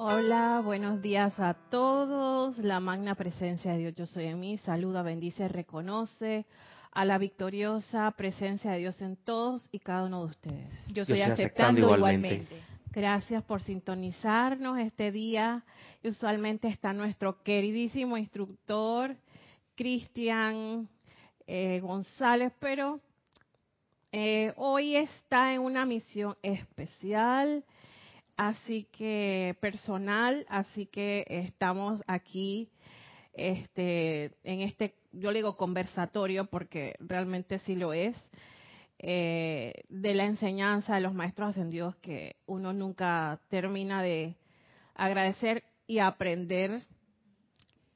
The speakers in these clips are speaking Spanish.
Hola, buenos días a todos. La magna presencia de Dios, yo soy en mí. Saluda, bendice, reconoce a la victoriosa presencia de Dios en todos y cada uno de ustedes. Yo estoy aceptando, igualmente. Gracias por sintonizarnos este día. Usualmente está nuestro queridísimo instructor, Cristian eh, González, pero eh, hoy está en una misión especial así que personal, así que estamos aquí este, en este, yo le digo conversatorio porque realmente sí lo es, eh, de la enseñanza de los maestros ascendidos que uno nunca termina de agradecer y aprender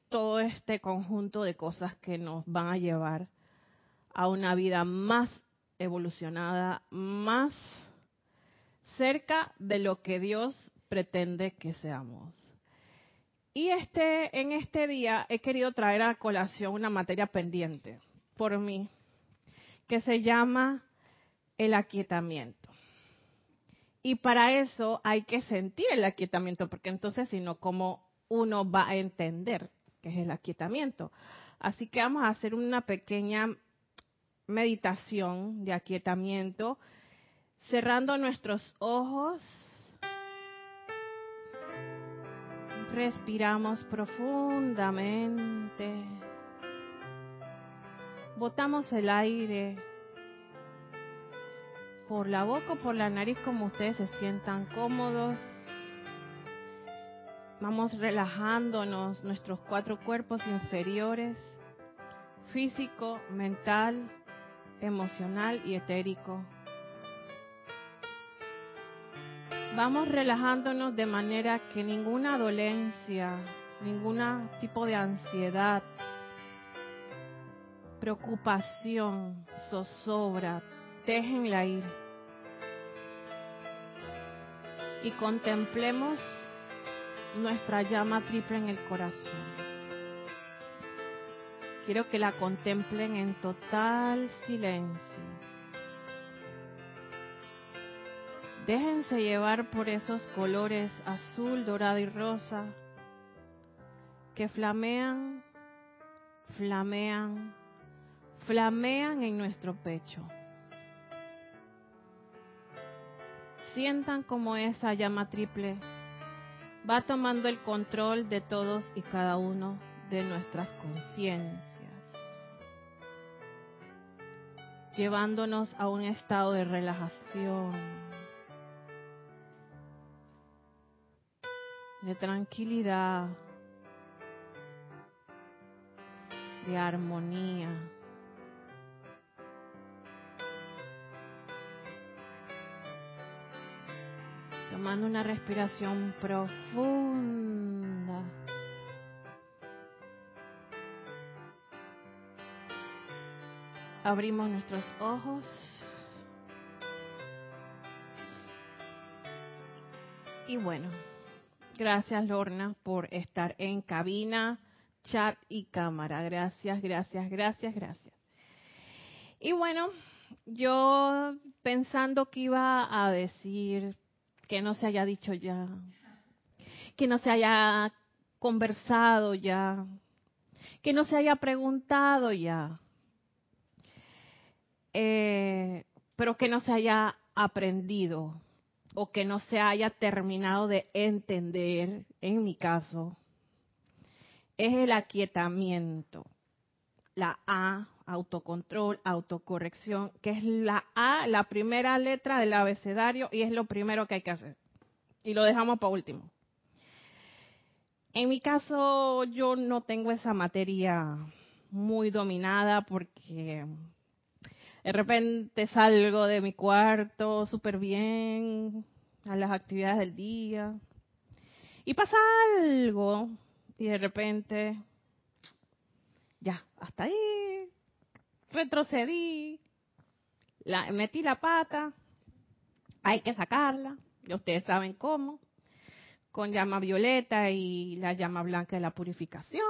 todo este conjunto de cosas que nos van a llevar a una vida más evolucionada, más cerca de lo que Dios pretende que seamos. Y este, en este día he querido traer a colación una materia pendiente por mí, que se llama el aquietamiento. Y para eso hay que sentir el aquietamiento, porque entonces si no, ¿cómo uno va a entender qué es el aquietamiento? Así que vamos a hacer una pequeña meditación de aquietamiento cerrando nuestros ojos, respiramos profundamente, botamos el aire por la boca o por la nariz como ustedes se sientan cómodos. Vamos relajándonos nuestros cuatro cuerpos inferiores, físico, mental, emocional y etérico. Vamos relajándonos de manera que ninguna dolencia, ningún tipo de ansiedad, preocupación, zozobra, déjenla ir. Y contemplemos nuestra llama triple en el corazón. Quiero que la contemplen en total silencio. Déjense llevar por esos colores azul, dorado y rosa que flamean, flamean, flamean en nuestro pecho. Sientan como esa llama triple va tomando el control de todos y cada uno de nuestras conciencias, llevándonos a un estado de relajación de tranquilidad, de armonía. Tomando una respiración profunda. Abrimos nuestros ojos. Y bueno, Gracias, Lorna, por estar en cabina, chat y cámara. Gracias, gracias, gracias, gracias. Y bueno, yo pensando que iba a decir que no se haya dicho ya, que no se haya conversado ya, que no se haya preguntado ya, eh, pero que no se haya aprendido o que no se haya terminado de entender, en mi caso, es el aquietamiento. La A, autocontrol, autocorrección, que es la A, la primera letra del abecedario y es lo primero que hay que hacer. Y lo dejamos para último. En mi caso, yo no tengo esa materia muy dominada porque de repente salgo de mi cuarto súper bien a las actividades del día y pasa algo y de repente ya, hasta ahí retrocedí, la, metí la pata, hay que sacarla, ya ustedes saben cómo, con llama violeta y la llama blanca de la purificación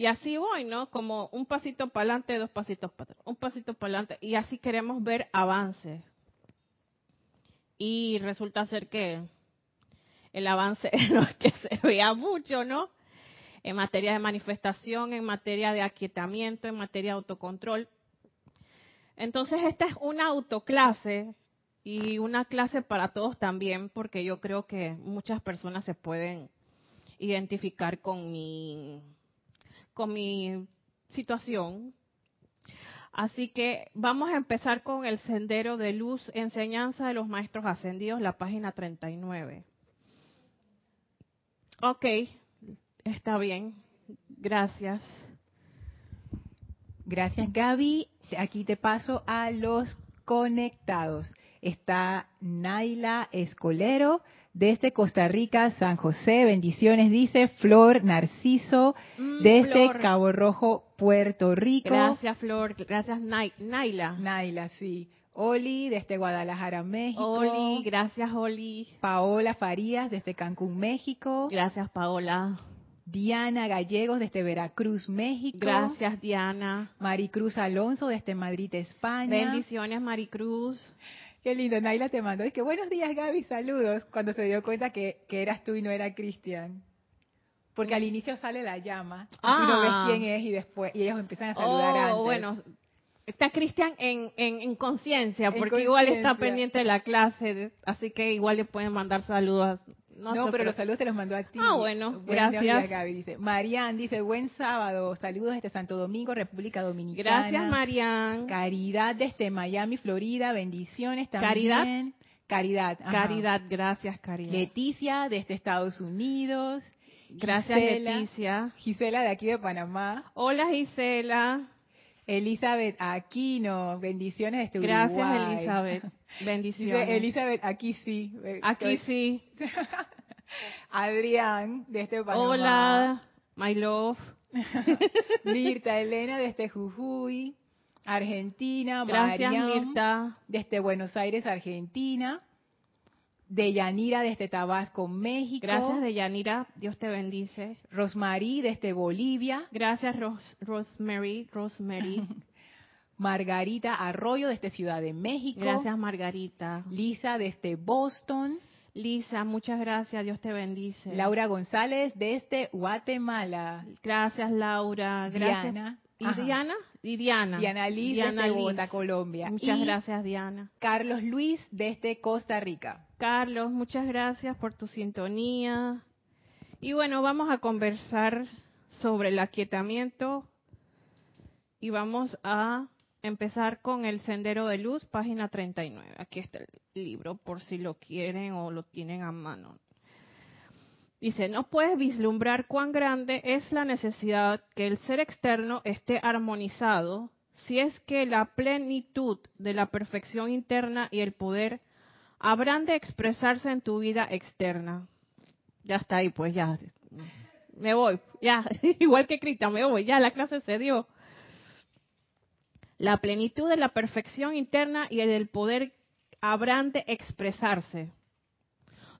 y así voy, ¿no? Como un pasito para adelante, dos pasitos para atrás, un pasito para adelante. Y así queremos ver avances. Y resulta ser que el avance no es que se vea mucho, ¿no? En materia de manifestación, en materia de aquietamiento, en materia de autocontrol. Entonces, esta es una autoclase y una clase para todos también, porque yo creo que muchas personas se pueden identificar con mi, con mi situación. Así que vamos a empezar con el sendero de luz, enseñanza de los maestros ascendidos, la página 39. Ok, está bien. Gracias. Gracias, Gaby. Aquí te paso a los conectados. Está Naila Escolero desde Costa Rica, San José. Bendiciones, dice Flor Narciso Mm, desde Flor. Cabo Rojo, Puerto Rico. Gracias, Flor. Gracias, Nai- Naila. Naila, sí. Oli desde Guadalajara, México. Oli, gracias, Oli. Paola Farías desde Cancún, México. Gracias, Paola. Diana Gallegos desde Veracruz, México. Gracias, Diana. Maricruz Alonso desde Madrid, España. Bendiciones, Maricruz. Qué lindo, Naila te mandó. Es que buenos días, Gaby, saludos. Cuando se dio cuenta que, que eras tú y no era Cristian. Porque al inicio sale la llama. y Tú no ves Ah. quién es y después y ellos empiezan a saludar antes. Oh, bueno. Está Cristian en, en, en conciencia, En porque igual está pendiente de la clase, así que igual le pueden mandar saludos. No, pero los saludos te los mandó a ti. Ah, bueno, Buenos gracias. Gaby. Dice, Marian dice, buen sábado. Saludos desde Santo Domingo, República Dominicana. Gracias, Marian. Caridad desde Miami, Florida. Bendiciones también. Caridad. Caridad. ajá. Caridad, gracias, Caridad. Leticia desde Estados Unidos. Gracias, Gisela. Leticia. Gisela de aquí de Panamá. Hola, Gisela. Elizabeth Aquino, bendiciones desde Gracias, Uruguay. Elizabeth. Dice Bendiciones. Elizabeth, aquí sí. Eh, Aquí sí. Adrián, desde Panamá. Hola, my love. Mirta Elena, desde Jujuy. Argentina. Gracias, Mariam, Mirta. Desde Buenos Aires, Argentina. Deyanira, desde Tabasco, México. Gracias, Deyanira. Dios te bendice. Rosmarí, desde Bolivia. Gracias, Ros Rosemary. Rosemary. Margarita Arroyo, desde Ciudad de México. Gracias, Margarita. Lisa, desde Boston. Lisa, muchas gracias. Dios te bendice. Laura González, desde Guatemala. Gracias, Laura. Gracias. Diana. ¿Y Ajá. Diana? Y Diana. Diana Liz, Diana desde Liz. Bogotá, Colombia. Muchas Y gracias, Diana. Carlos Luis, desde Costa Rica. Carlos, muchas gracias por tu sintonía. Y bueno, vamos a conversar sobre el aquietamiento y vamos a empezar con el Sendero de Luz, página 39. Aquí está el libro por si lo quieren o lo tienen a mano. Dice, no puedes vislumbrar cuán grande es la necesidad que el ser externo esté armonizado si es que la plenitud de la perfección interna y el poder habrán de expresarse en tu vida externa. Ya está ahí, pues ya. Me voy, ya. Igual que Cristian, me voy, ya la clase se dio. La plenitud de la perfección interna y el poder habrán de expresarse.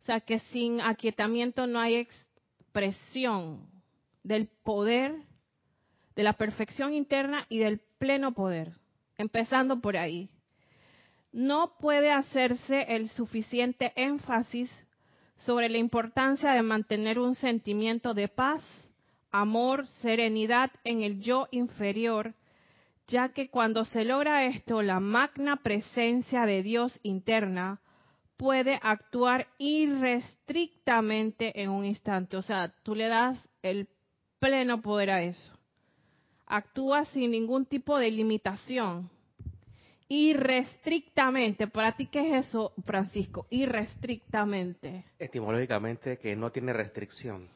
O sea que sin aquietamiento no hay expresión del poder, de la perfección interna y del pleno poder. Empezando por ahí. No puede hacerse el suficiente énfasis sobre la importancia de mantener un sentimiento de paz, amor, serenidad en el yo inferior, ya que cuando se logra esto, la magna presencia de Dios interna puede actuar irrestrictamente en un instante. O sea, tú le das el pleno poder a eso. Actúa sin ningún tipo de limitación. Irrestrictamente. ¿Para ti qué es eso, Francisco? Irrestrictamente. Etimológicamente que no tiene restricción.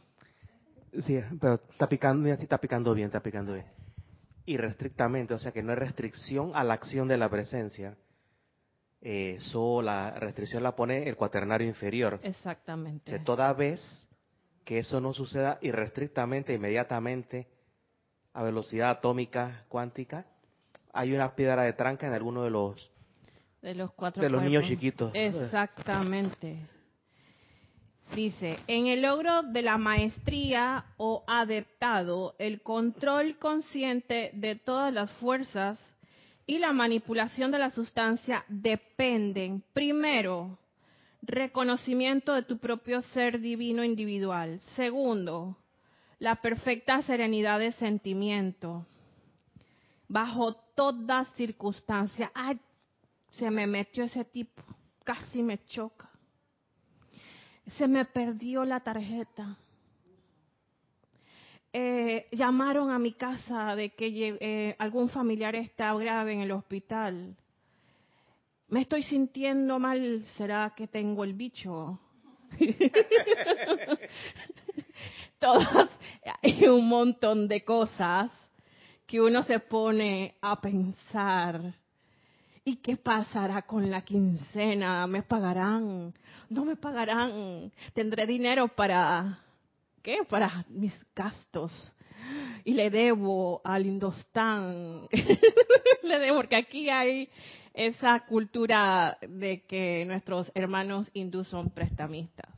Sí, pero está picando, mira, sí está picando bien, está picando bien. Irrestrictamente, o sea que no hay restricción a la acción de la presencia. Eh, Eso la restricción la pone el cuaternario inferior. Exactamente. Que toda vez que eso no suceda irrestrictamente, inmediatamente, a velocidad atómica cuántica, hay una piedra de tranca en alguno de los De los cuatro de los niños chiquitos. Exactamente. Dice, en el logro de la maestría o adeptado, el control consciente de todas las fuerzas y la manipulación de la sustancia dependen, primero, reconocimiento de tu propio ser divino individual. Segundo, la perfecta serenidad de sentimiento. Bajo toda circunstancia. Ay, se me metió ese tipo, casi me choca. Se me perdió la tarjeta. Eh, llamaron a mi casa de que eh, algún familiar está grave en el hospital. Me estoy sintiendo mal, ¿será que tengo el bicho? Todas, hay un montón de cosas que uno se pone a pensar. ¿Y qué pasará con la quincena? ¿Me pagarán? ¿No me pagarán? ¿Tendré dinero para qué? Para mis gastos. Y le debo al Indostán. le debo porque aquí hay esa cultura de que nuestros hermanos hindús son prestamistas.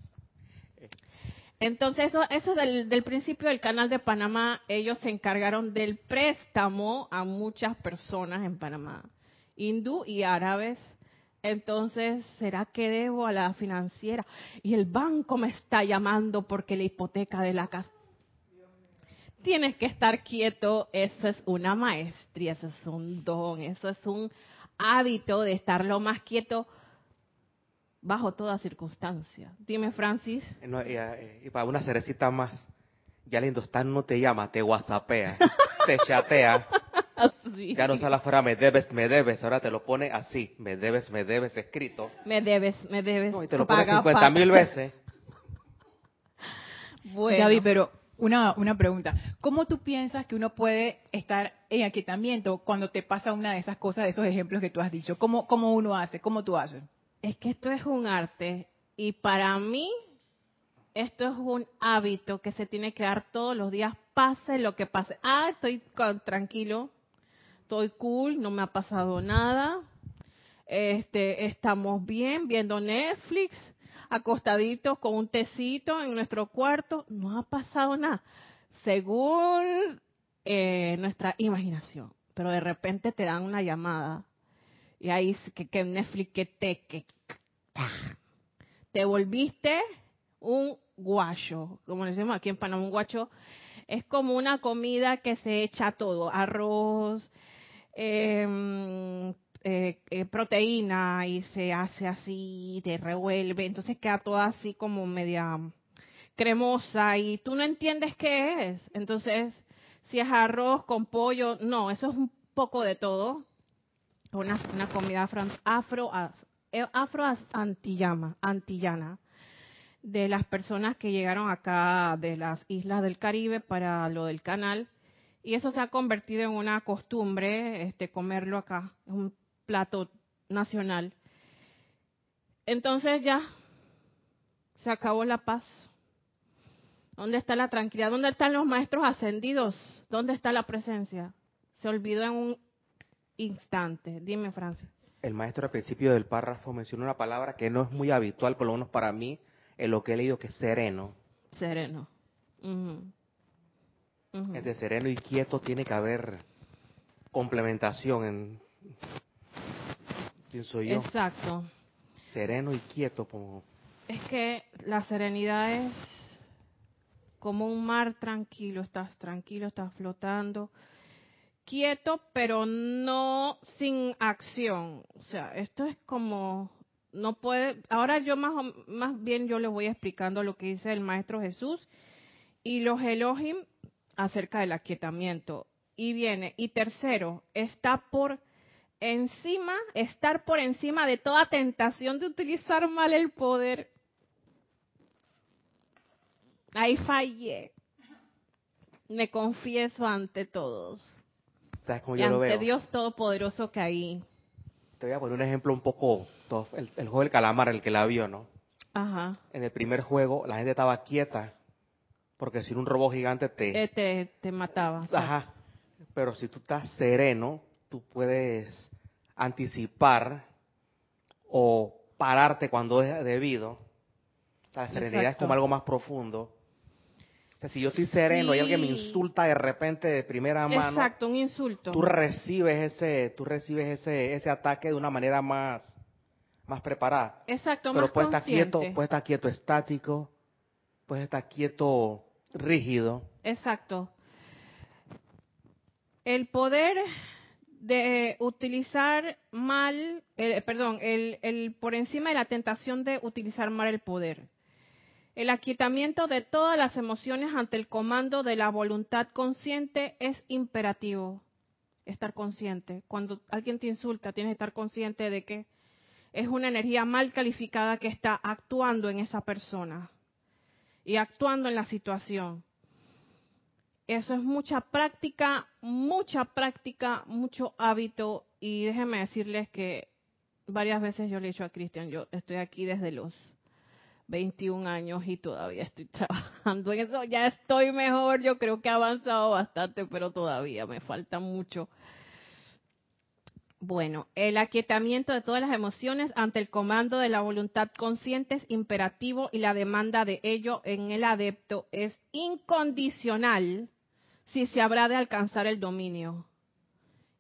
Entonces, eso, eso del, del, principio del canal de Panamá, ellos se encargaron del préstamo a muchas personas en Panamá, hindú y árabes. Entonces, ¿será que debo a la financiera? Y el banco me está llamando porque la hipoteca de la casa. Tienes que estar quieto, eso es una maestría, eso es un don, eso es un hábito de estar lo más quieto bajo toda circunstancia. Dime, Francis. Eh, eh, y, para una cerecita más, ya el Indostán no te llama, te whatsappea, te chatea. Ya no sale afuera, me debes, me debes, ahora te lo pone así, me debes, me debes, escrito. Me debes, me debes. y te lo pone 50 mil veces. Bueno. Gaby, pero una, una pregunta. ¿Cómo tú piensas que uno puede estar en aquietamiento cuando te pasa una de esas cosas, de esos ejemplos que tú has dicho? ¿Cómo, cómo uno hace? ¿Cómo tú haces? Es que esto es un arte y para mí esto es un hábito que se tiene que dar todos los días, pase lo que pase. Ah, estoy tranquilo, estoy cool, no me ha pasado nada. Este, estamos bien viendo Netflix, acostaditos con un tecito en nuestro cuarto, no ha pasado nada, según eh, nuestra imaginación. Pero de repente te dan una llamada y ahí que, Netflix que te que te volviste un guacho, como decimos aquí en Panamá, un guacho es como una comida que se echa todo, arroz, em, eh, eh, proteína y se hace así, te revuelve, entonces queda toda así como media cremosa y tú no entiendes qué es. Entonces, si es arroz con pollo, no, eso es un poco de todo, una, comida afro, afro, eh, afro antillana, antillana de las personas que llegaron acá de las islas del Caribe para lo del canal y eso se ha convertido en una costumbre este comerlo acá es un plato nacional entonces ya se acabó la paz ¿Dónde está la tranquilidad? ¿Dónde están los maestros ascendidos? ¿Dónde está la presencia? Se olvidó en un instante. Dime, Francis. El maestro al principio del párrafo menciona una palabra que no es muy habitual, por lo menos para mí, en lo que he leído, que es sereno. Sereno. Entre sereno y quieto tiene que haber complementación en... Pienso yo. Exacto. Sereno y quieto como... Es que la serenidad es como un mar tranquilo, estás tranquilo, estás flotando quieto, pero no sin acción. O sea, esto es como no puede. Ahora yo más más bien yo les voy explicando lo que dice el maestro Jesús y los Elohim acerca del aquietamiento. Y viene y tercero está por encima, estar por encima de toda tentación de utilizar mal el poder. Ahí fallé. Me confieso ante todos y ante Dios Todopoderoso que ahí. Te voy a poner un ejemplo un poco, el, juego del calamar, el que la vio, ¿no? Ajá. En el primer juego la gente estaba quieta, porque si un robot gigante te... Eh, te, te mataba. Ajá. Pero si tú estás sereno, tú puedes anticipar o pararte cuando es debido. la serenidad es como algo más profundo o sea, si yo estoy sereno y alguien me insulta de repente de primera mano. Exacto, un insulto. Tú recibes ese, tú recibes ese, ese ataque de una manera más, más preparada. Exacto, Pero más puede estar quieto, puede estar quieto estático, puede estar quieto rígido. Exacto. El poder de utilizar mal, perdón, el, el por encima de la tentación de utilizar mal el poder. El aquietamiento de todas las emociones ante el comando de la voluntad consciente es imperativo. Estar consciente. Cuando alguien te insulta, tienes que estar consciente de que es una energía mal calificada que está actuando en esa persona y actuando en la situación. Eso es mucha práctica, mucha práctica, mucho hábito. Y déjenme decirles que varias veces yo le he dicho a Cristian, yo estoy aquí desde los 21 años y todavía estoy trabajando en eso. Ya estoy mejor, yo creo que he avanzado bastante, pero todavía me falta mucho. Bueno, el aquietamiento de todas las emociones ante el comando de la voluntad consciente es imperativo y la demanda de ello en el adepto es incondicional si se habrá de alcanzar el dominio.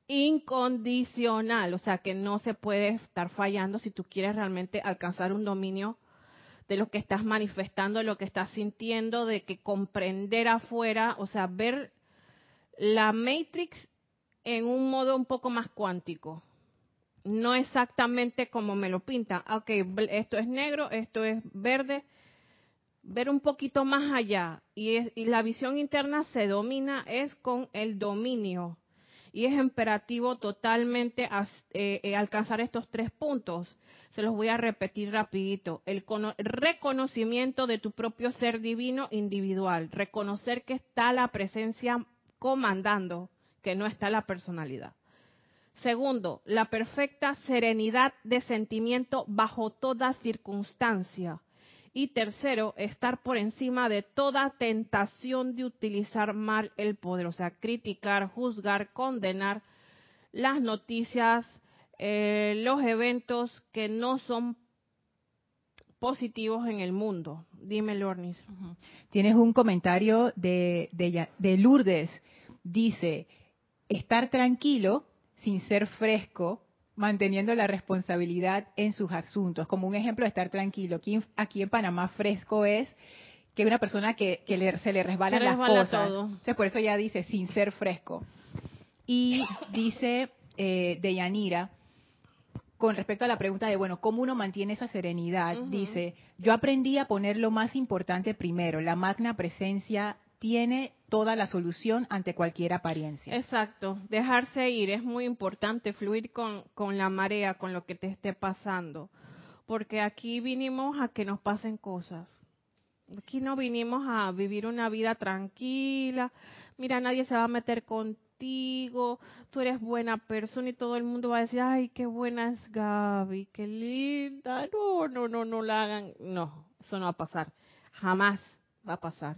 Incondicional, o sea que no se puede estar fallando si tú quieres realmente alcanzar un dominio de lo que estás manifestando, de lo que estás sintiendo, de que comprender afuera, o sea, ver la Matrix en un modo un poco más cuántico. No exactamente como me lo pintan. Ok, bl- esto es negro, esto es verde. Ver un poquito más allá. Y, es- y la visión interna se domina es con el dominio. Y es imperativo totalmente eh, eh, alcanzar estos tres puntos. Se los voy a repetir rapidito. El cono- reconocimiento de tu propio ser divino individual. Reconocer que está la presencia comandando, que no está la personalidad. Segundo, la perfecta serenidad de sentimiento bajo toda circunstancia. Y tercero, estar por encima de toda tentación de utilizar mal el poder, o sea, criticar, juzgar, condenar las noticias, eh, los eventos que no son positivos en el mundo. Dime, Lornis. Tienes un comentario de, de, de Lourdes. Dice, estar tranquilo sin ser fresco, manteniendo la responsabilidad en sus asuntos. Como un ejemplo de estar tranquilo. Aquí, en- aquí en Panamá fresco es que una persona que, que le- se le resbalan Se las resbala cosas. todo. Entonces, por eso ya dice sin ser fresco. Y dice eh, de Yanira, con respecto a la pregunta de, bueno, ¿cómo uno mantiene esa serenidad? Dice, yo aprendí a poner lo más importante primero. La magna presencia tiene toda la solución ante cualquier apariencia. Exacto, dejarse ir es muy importante, fluir con, con la marea, con lo que te esté pasando, porque aquí vinimos a que nos pasen cosas. Aquí no vinimos a vivir una vida tranquila. Mira, nadie se va a meter contigo. Tú eres buena persona y todo el mundo va a decir, ay, qué buena es Gaby, qué linda. No, no, no, no la hagan. No, eso no va a pasar. Jamás va a pasar.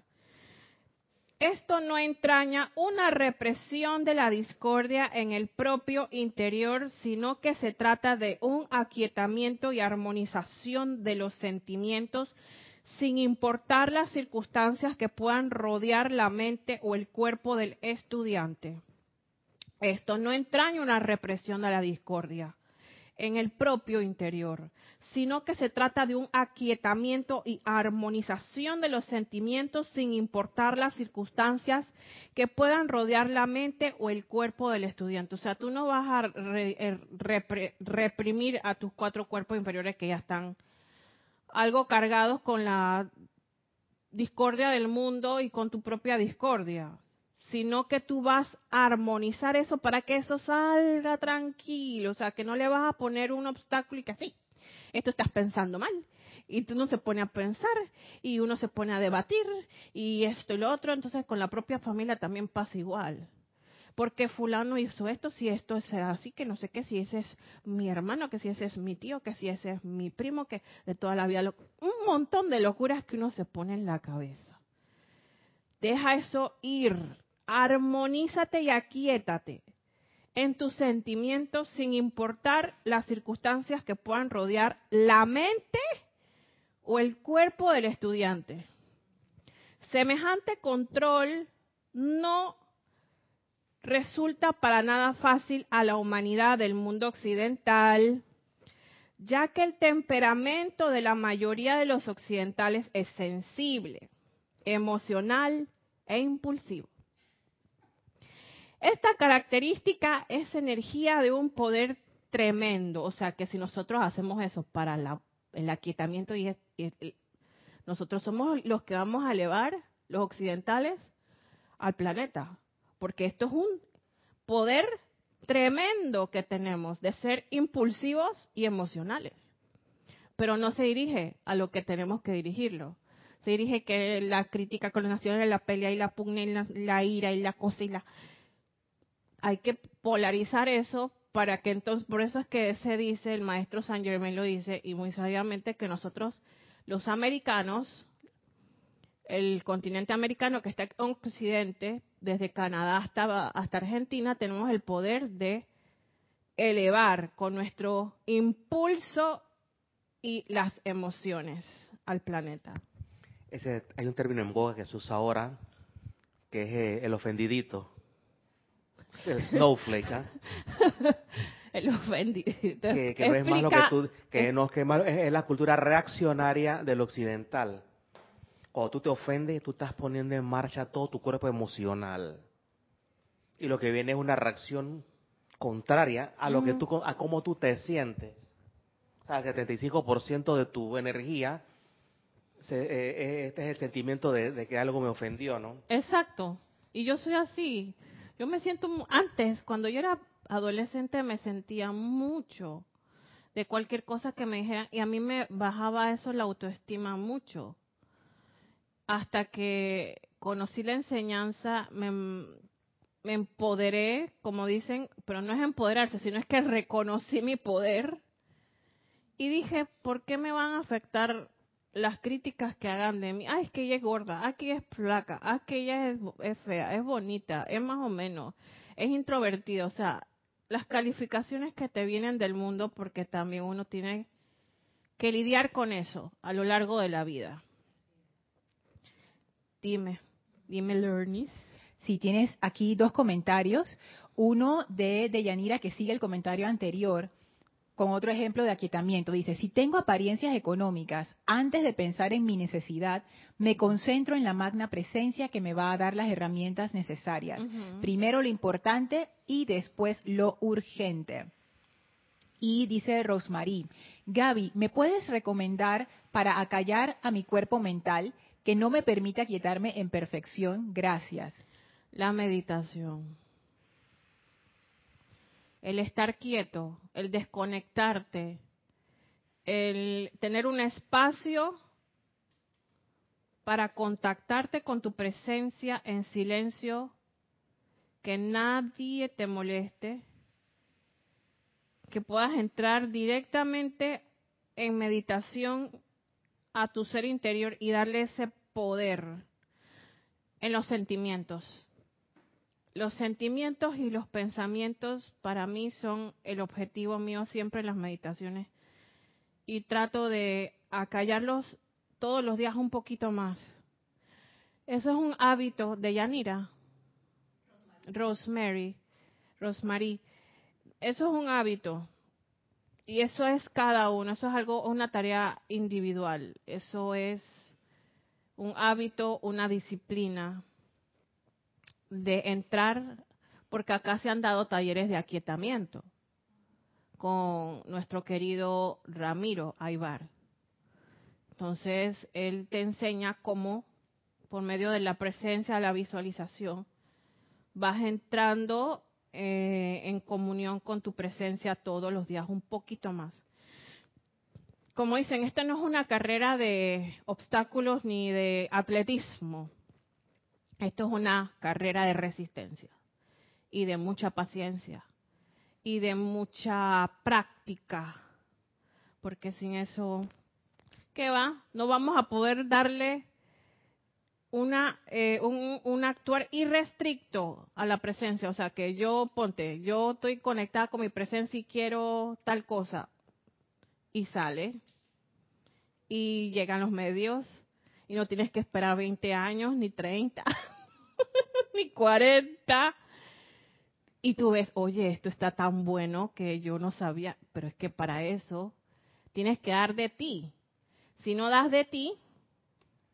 Esto no entraña una represión de la discordia en el propio interior, sino que se trata de un aquietamiento y armonización de los sentimientos sin importar las circunstancias que puedan rodear la mente o el cuerpo del estudiante. Esto no entraña una represión de la discordia en el propio interior, sino que se trata de un aquietamiento y armonización de los sentimientos sin importar las circunstancias que puedan rodear la mente o el cuerpo del estudiante. O sea, tú no vas a eh, reprimir a tus cuatro cuerpos inferiores que ya están algo cargados con la discordia del mundo y con tu propia discordia, sino que tú vas a armonizar eso para que eso salga tranquilo, o sea, que no le vas a poner un obstáculo y que sí, esto estás pensando mal. Y tú no se pone a pensar y uno se pone a debatir y esto y lo otro, entonces con la propia familia también pasa igual. Porque fulano hizo esto, si esto es así, que no sé qué, si ese es mi hermano, que si ese es mi tío, que si ese es mi primo, que de toda la vida, un montón de locuras que uno se pone en la cabeza. Deja eso ir, armonízate y aquietate en tus sentimientos sin importar las circunstancias que puedan rodear la mente o el cuerpo del estudiante. Semejante control no resulta para nada fácil a la humanidad del mundo occidental, ya que el temperamento de la mayoría de los occidentales es sensible, emocional e impulsivo. Esta característica es energía de un poder tremendo, o sea que si nosotros hacemos eso para el aquietamiento y, nosotros somos los que vamos a elevar los occidentales al planeta, porque esto es un poder tremendo que tenemos de ser impulsivos y emocionales. Pero no se dirige a lo que tenemos que dirigirlo. Se dirige que la crítica con las naciones, la pelea y la pugna y la, ira y la cosa y la... Hay que polarizar eso para que entonces, por eso es que se dice, el maestro San Germain lo dice, y muy sabiamente, que nosotros, los americanos, el continente americano que está en Occidente, desde Canadá hasta, hasta Argentina, tenemos el poder de elevar con nuestro impulso y las emociones al planeta. Ese, hay un término en boga que se usa ahora, que es eh, el ofendidito. El snowflake, ¿ah? el ofendidito. Que, no es más lo que tú, que no, que es la cultura reaccionaria del occidental cuando tú te ofendes, tú estás poniendo en marcha todo tu cuerpo emocional. Y lo que viene es una reacción contraria a lo que tú, a cómo tú te sientes. O sea, el 75% de tu energía, eh, eh, este es el sentimiento de, que algo me ofendió, ¿no? Exacto. Y yo soy así. Yo me siento, antes, cuando yo era adolescente, me sentía mucho de cualquier cosa que me dijeran y a mí me bajaba eso la autoestima mucho. Hasta que conocí la enseñanza, me, empoderé, como dicen, pero no es empoderarse, sino es que reconocí mi poder. Y dije, ¿por qué me van a afectar las críticas que hagan de mí? Ah, es que ella es gorda, ah, que ella es flaca, ah, que ella es, fea, es bonita, es más o menos, es introvertida, o sea, las calificaciones que te vienen del mundo porque también uno tiene que lidiar con eso a lo largo de la vida. Dime, dime, Lernis. Si tienes aquí dos comentarios. Uno de Deyanira que sigue el comentario anterior con otro ejemplo de aquietamiento. Dice, si tengo apariencias económicas, antes de pensar en mi necesidad, me concentro en la magna presencia que me va a dar las herramientas necesarias. Primero lo importante y después lo urgente. Y dice Rosemary, Gaby, ¿me puedes recomendar para acallar a mi cuerpo mental que no me permite aquietarme en perfección. Gracias. La meditación. El estar quieto, el desconectarte, el tener un espacio para contactarte con tu presencia en silencio, que nadie te moleste, que puedas entrar directamente en meditación a tu ser interior y darle ese poder en los sentimientos. Los sentimientos y los pensamientos para mí son el objetivo mío siempre en las meditaciones y trato de acallarlos todos los días un poquito más. Eso es un hábito de Yanira. Rosemary. Rosemary. Eso es un hábito. Y eso es cada uno, eso es algo, una tarea individual. Eso es un hábito, una disciplina de entrar, porque acá se han dado talleres de aquietamiento con nuestro querido Ramiro Aybar. Entonces, él te enseña cómo, por medio de la presencia, la visualización, vas entrando eh, en comunión con tu presencia todos los días, un poquito más como dicen, esta no es una carrera de obstáculos ni de atletismo. Esto es una carrera de resistencia y de mucha paciencia y de mucha práctica. Porque sin eso, ¿qué va? No vamos a poder darle una, eh, un, un, actuar irrestricto a la presencia. O sea, que yo, ponte, yo estoy conectada con mi presencia y quiero tal cosa y sale. Y llegan los medios y no tienes que esperar 20 años, ni 30, ni 40. Y tú ves, oye, esto está tan bueno que yo no sabía, pero es que para eso tienes que dar de ti. Si no das de ti,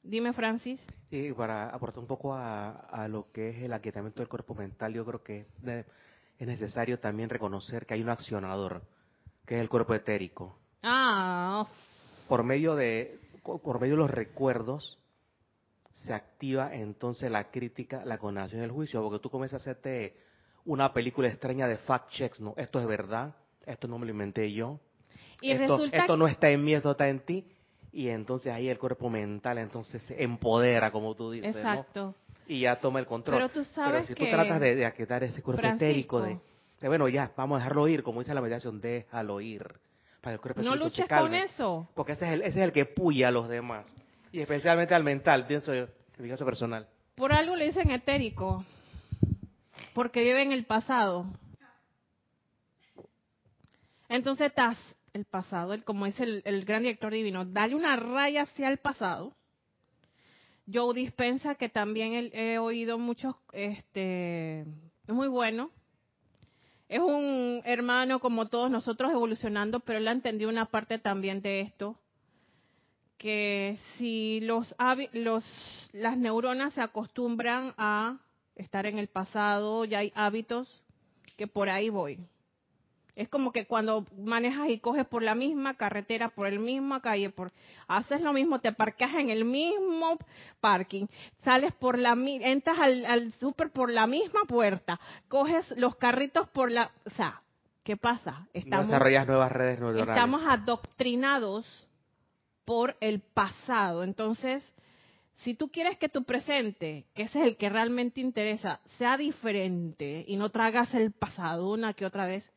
dime Francis. Y para aportar un poco a, lo que es el aquietamiento del cuerpo mental, yo creo que es necesario también reconocer que hay un accionador, que es el cuerpo etérico. Ah. Por medio de, por medio de los recuerdos, se activa entonces la crítica, la condenación y el juicio, porque tú comienzas a hacerte una película extraña de fact checks, ¿no? Esto es verdad, esto no me lo inventé yo, y esto, esto no está en mí, esto está en ti, y entonces ahí el cuerpo mental entonces se empodera, como tú dices, Exacto. Y ya toma el control. Pero tú sabes si tú tratas de, de aquietar ese cuerpo etérico, de, bueno, ya, vamos a dejarlo ir, como dice la meditación, déjalo ir. Para el cuerpo no luches con eso. Porque ese es, el, ese es el que puya a los demás. Y especialmente al mental, pienso yo, en mi caso personal. Por algo le dicen etérico, porque vive en el pasado. Entonces estás el pasado, el, como es el, gran director divino, dale una raya hacia el pasado. Joe Dispensa, que también he, oído muchos, este, es muy bueno. Es un hermano como todos nosotros evolucionando, pero él ha entendido una parte también de esto, que si los, los las neuronas se acostumbran a estar en el pasado, ya hay hábitos que por ahí voy. Es como que cuando manejas y coges por la misma carretera, por el misma calle, por haces lo mismo, te parqueas en el mismo parking, sales por la entras al, al súper por la misma puerta, coges los carritos por la, o sea, ¿qué pasa? Estamos, desarrollas nuevas redes neuronales. Estamos adoctrinados por el pasado. Entonces, si tú quieres que tu presente, que ese es el que realmente interesa, sea diferente y no tragas el pasado una que otra vez,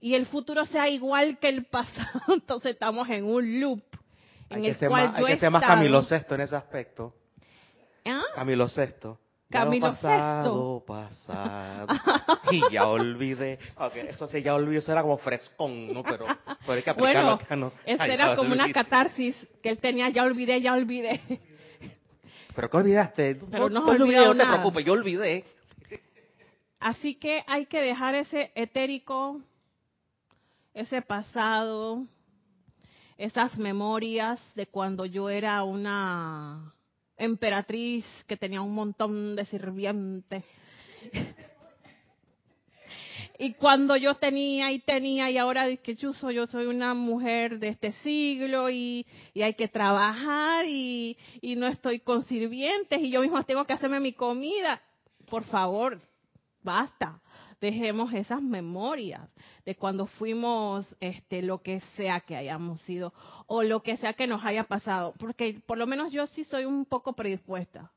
y el futuro sea igual que el pasado, entonces estamos en un loop en el cual más, hay que ser más Camilo Sexto en ese aspecto. ¿Ah? Camilo Sexto. Camilo pasado, pasado, y ya olvidé. Okay, eso sí, ya olvidé, eso era como frescón, ¿no? Pero, pero hay que aplicarlo bueno, acá, ¿no? Eso era como una catarsis que él tenía, ya olvidé, ya olvidé. ¿Pero qué olvidaste? Pero no, no, olvidé, no te preocupes, yo olvidé. Así que hay que dejar ese etérico ese pasado, esas memorias de cuando yo era una emperatriz que tenía un montón de sirvientes. y cuando yo tenía y tenía y ahora es que yo soy, yo soy una mujer de este siglo y, hay que trabajar y, y no estoy con sirvientes y yo misma tengo que hacerme mi comida. Por favor, basta dejemos esas memorias de cuando fuimos este lo que sea que hayamos sido o lo que sea que nos haya pasado, porque por lo menos yo sí soy un poco predispuesta.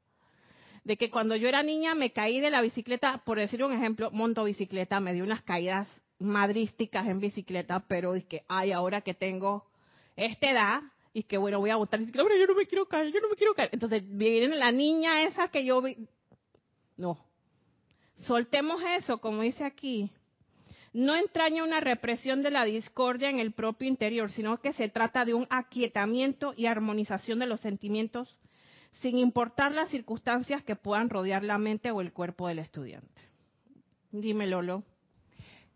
De que cuando yo era niña me caí de la bicicleta, por decir un ejemplo, monto bicicleta, me di unas caídas madrísticas en bicicleta, pero es que, ay, ahora que tengo esta edad, y que bueno, voy a botar bicicleta, pero yo no me quiero caer, yo no me quiero caer. Entonces, viene la niña esa que yo vi, no, Soltemos eso, como dice aquí. No entraña una represión de la discordia en el propio interior, sino que se trata de un aquietamiento y armonización de los sentimientos, sin importar las circunstancias que puedan rodear la mente o el cuerpo del estudiante. Dime, Lolo.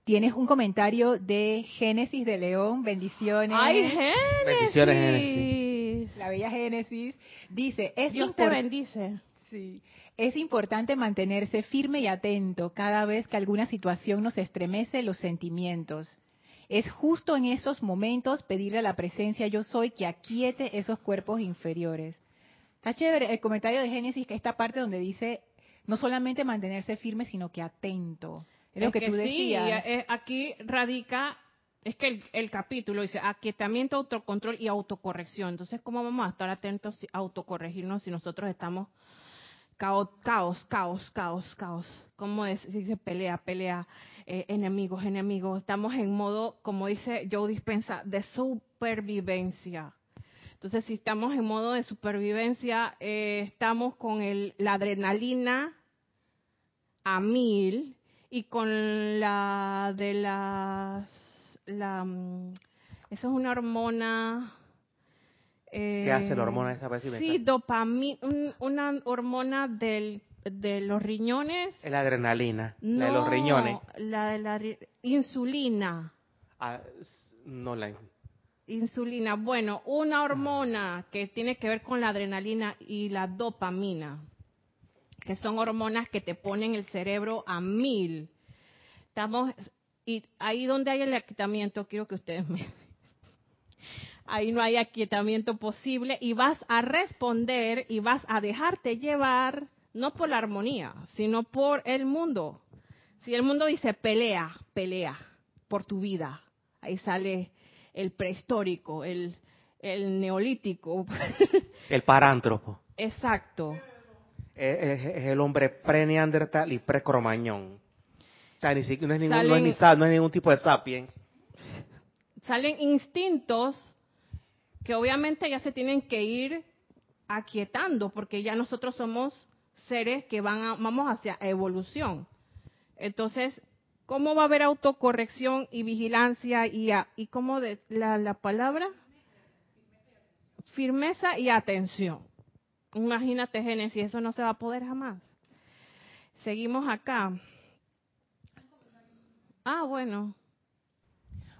Tienes un comentario de Génesis de León, bendiciones. ¡Ay, Génesis! Bendiciones, Génesis. La bella Génesis dice, es Dios te bendice. Sí. Es importante mantenerse firme y atento cada vez que alguna situación nos estremece los sentimientos. Es justo en esos momentos pedirle a la presencia yo soy que aquiete esos cuerpos inferiores. Está chévere el comentario de Génesis, que esta parte donde dice no solamente mantenerse firme, sino que atento. Es lo que, tú decías. Sí, aquí radica, es que el, capítulo dice aquietamiento, autocontrol y autocorrección. Entonces, ¿cómo vamos a estar atentos a autocorregirnos si nosotros estamos caos, caos, caos, caos, caos. ¿Cómo es? Se dice pelea, pelea, eh, enemigos, enemigos. Estamos en modo, como dice Joe Dispensa, de supervivencia. Entonces, si estamos en modo de supervivencia, eh, estamos con el, la adrenalina a mil y con la de las, la, mm, eso es una hormona, ¿Qué hace la hormona esa Sí, dopamina, una hormona del, de los riñones. La adrenalina, la de los riñones. La de la insulina. Ah, no la insulina. Bueno, una hormona que tiene que ver con la adrenalina y la dopamina, que son hormonas que te ponen el cerebro a mil. Estamos, y ahí donde hay el aquietamiento, quiero que ustedes me... Ahí no hay aquietamiento posible y vas a responder y vas a dejarte llevar, no por la armonía, sino por el mundo. Si el mundo dice pelea, pelea por tu vida, ahí sale el prehistórico, el, el neolítico. El parántropo. Exacto. Es, es el hombre pre-neandertal y pre-cromañón. O sea, ni siquiera, no, es ningún, no, es ni no es ningún tipo de sapiens. Salen instintos que obviamente ya se tienen que ir aquietando porque ya nosotros somos seres que van a- vamos hacia evolución. Entonces, ¿cómo va a haber autocorrección y vigilancia y, a- y cómo de, la, la palabra? Firmeza y atención. Imagínate, Génesis, eso no se va a poder jamás. Seguimos acá. Ah, bueno.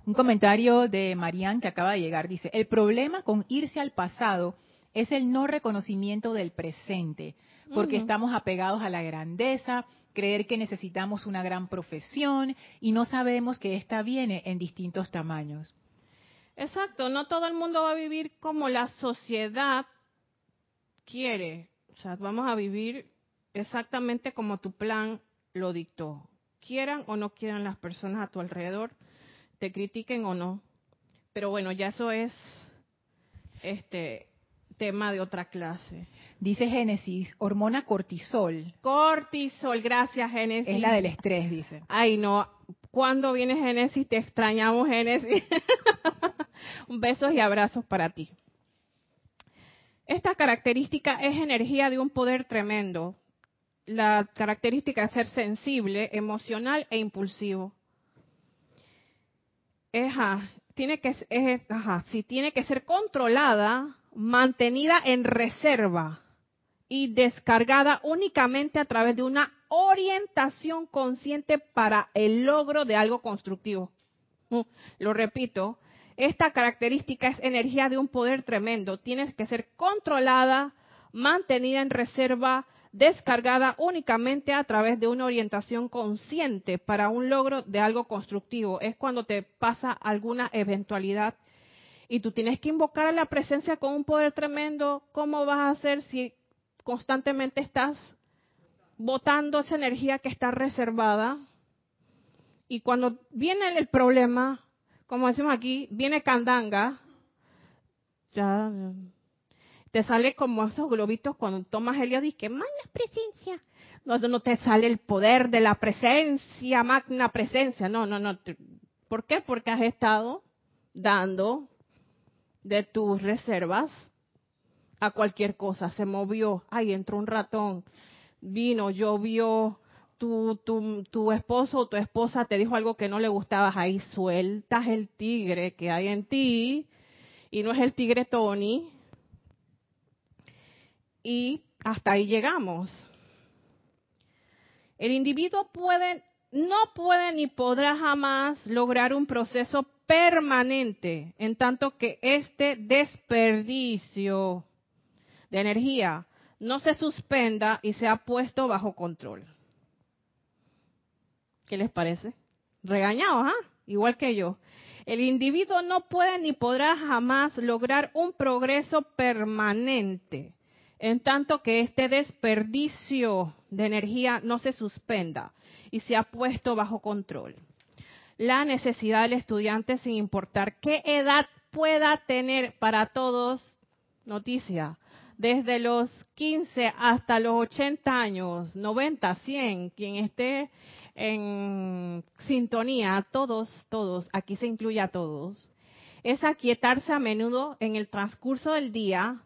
Un comentario de Marianne que acaba de llegar dice, el problema con irse al pasado es el no reconocimiento del presente, porque estamos apegados a la grandeza, creer que necesitamos una gran profesión y no sabemos que ésta viene en distintos tamaños. Exacto, no todo el mundo va a vivir como la sociedad quiere. O sea, vamos a vivir exactamente como tu plan lo dictó. Quieran o no quieran las personas a tu alrededor, te critiquen o no. Pero bueno, ya eso es este tema de otra clase. Dice Génesis, hormona cortisol, Cortisol, gracias Génesis. es la del estrés, dice. Ay, no. ¿Cuándo viene Génesis? Te extrañamos, Génesis. Besos y abrazos para ti. Esta característica es energía de un poder tremendo. La característica es ser sensible, emocional e impulsivo. Ajá, tiene que, es, ajá, sí, tiene que ser controlada, mantenida en reserva y descargada únicamente a través de una orientación consciente para el logro de algo constructivo. Mm, Lo repito, esta característica es energía de un poder tremendo. Tienes que ser controlada, mantenida en reserva, descargada únicamente a través de una orientación consciente para un logro de algo constructivo. Es cuando te pasa alguna eventualidad y tú tienes que invocar a la presencia con un poder tremendo. ¿Cómo vas a hacer si constantemente estás botando esa energía que está reservada? Y cuando viene el problema, como decimos aquí, viene candanga, ya te sale como esos globitos cuando tomas helio que magna presencia. No, no te sale el poder de la presencia, magna presencia. No, no, no. ¿Por qué? Porque has estado dando de tus reservas a cualquier cosa. Se movió, ay, entró un ratón, vino, llovió, tu, tu, tu esposo o tu esposa te dijo algo que no le gustaba, ahí sueltas el tigre que hay en ti, y no es el tigre Tony, y hasta ahí llegamos. El individuo puede, no puede ni podrá jamás lograr un proceso permanente, en tanto que este desperdicio de energía no se suspenda y sea puesto bajo control. ¿Qué les parece? Regañados, ¿ah? Igual que yo. El individuo no puede ni podrá jamás lograr un progreso permanente, en tanto que este desperdicio de energía no se suspenda y sea puesto bajo control. La necesidad del estudiante, sin importar qué edad pueda tener para todos, noticia, desde los 15 hasta los 80 años, 90, 100, quien esté en sintonía, todos, todos, aquí se incluye a todos, es aquietarse a menudo en el transcurso del día,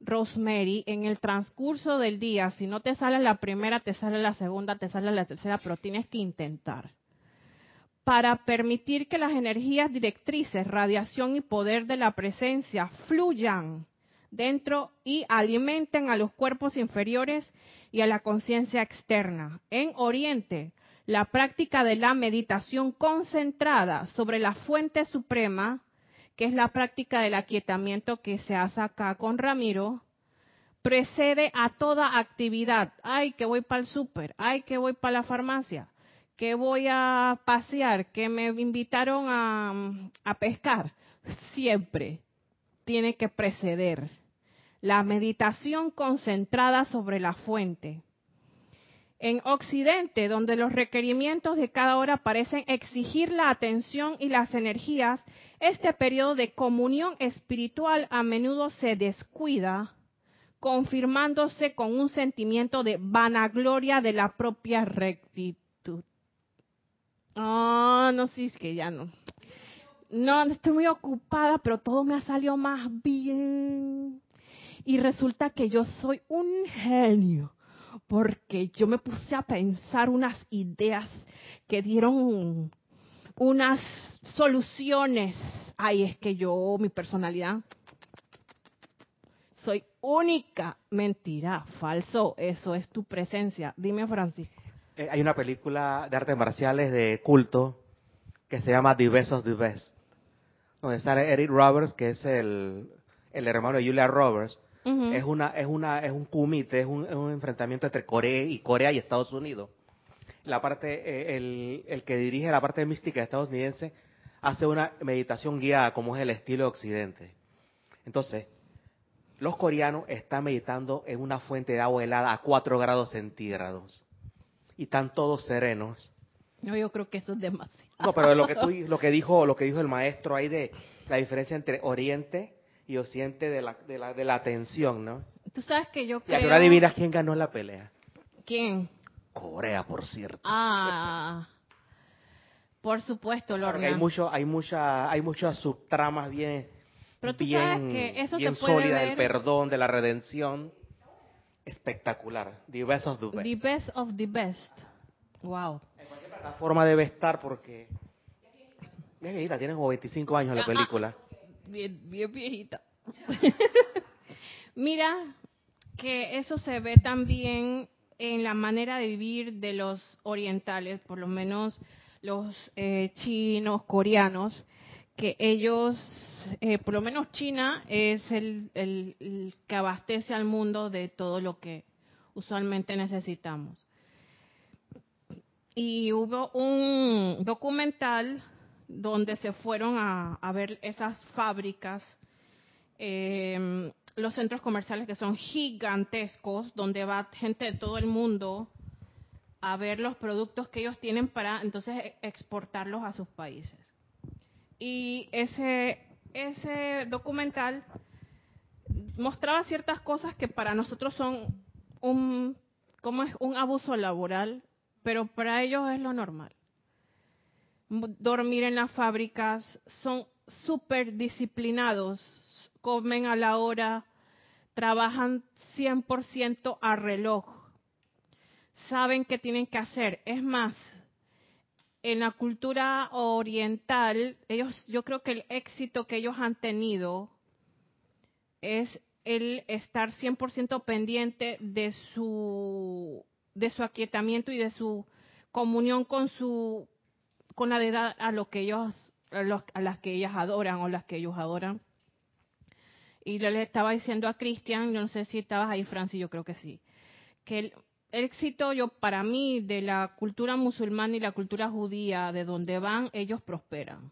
Rosemary, en el transcurso del día, si no te sale la primera, te sale la segunda, te sale la tercera, pero tienes que intentar. Para permitir que las energías directrices, radiación y poder de la presencia fluyan dentro y alimenten a los cuerpos inferiores y a la conciencia externa. En Oriente, la práctica de la meditación concentrada sobre la fuente suprema que es la práctica del aquietamiento que se hace acá con Ramiro, precede a toda actividad. Ay, que voy para el súper, ay, que voy para la farmacia, que voy a pasear, que me invitaron a, a pescar. Siempre tiene que preceder la meditación concentrada sobre la fuente. En Occidente, donde los requerimientos de cada hora parecen exigir la atención y las energías, este periodo de comunión espiritual a menudo se descuida confirmándose con un sentimiento de vanagloria de la propia rectitud. Ah, no, sí, es que ya no. No, estoy muy ocupada, pero todo me ha salido más bien. Y resulta que yo soy un genio, porque yo me puse a pensar unas ideas que dieron unas soluciones. Ay, es que yo, mi personalidad, soy única. Mentira, falso, eso es tu presencia. Dime, Francisco. Eh, hay una película de artes marciales de culto que se llama The Best donde sale Eric Roberts, que es el, el hermano de Julia Roberts. Es una, es una, es un kumite, es un, es un, enfrentamiento entre Corea y Corea y Estados Unidos. La parte, eh, el, el que dirige la parte mística estadounidense hace una meditación guiada, como es el estilo de Occidente. Entonces, los coreanos están meditando en una fuente de agua helada a 4 grados centígrados. Y están todos serenos. No, yo creo que eso es demasiado. No, pero lo que, tú, lo que, dijo, lo que dijo el maestro ahí de la diferencia entre Oriente y Occidente de la, de la, de la atención, ¿no? Tú sabes que yo creo... Y ahora adivinas quién ganó la pelea. ¿Quién? Corea, por cierto. Ah, por supuesto, Lorna. hay mucho, hay mucha, hay muchas subtramas bien pero tú bien, sabes que eso bien se puede sólida ver. del perdón, de la redención. Espectacular. The best of the best. The best of the best. Wow. En cualquier plataforma debe estar porque... Bien viejita, tiene como 25 años la Ah, película. Bien, bien viejita. Mira que eso se ve también en la manera de vivir de los orientales, por lo menos los eh, chinos, coreanos, que ellos, eh, por lo menos China es el, el- el que abastece al mundo de todo lo que usualmente necesitamos. Y hubo un documental donde se fueron a, ver esas fábricas, eh, los centros comerciales que son gigantescos, donde va gente de todo el mundo a ver los productos que ellos tienen para entonces e- exportarlos a sus países. Y ese, ese documental mostraba ciertas cosas que para nosotros son un, ¿cómo es? un abuso laboral, pero para ellos es lo normal. Dormir en las fábricas, son súper disciplinados, comen a la hora, trabajan 100% a reloj, saben qué tienen que hacer. Es más, en la cultura oriental, ellos, yo creo que el éxito que ellos han tenido es el estar 100% pendiente de su de su aquietamiento y de su comunión con su con la deidad a lo que ellos a, los- las que ellas adoran o las que ellos adoran. Y le estaba diciendo a Cristian, yo no sé si estabas ahí, Francis, yo creo que sí, que el éxito yo para mí de la cultura musulmana y la cultura judía, de donde van, ellos prosperan.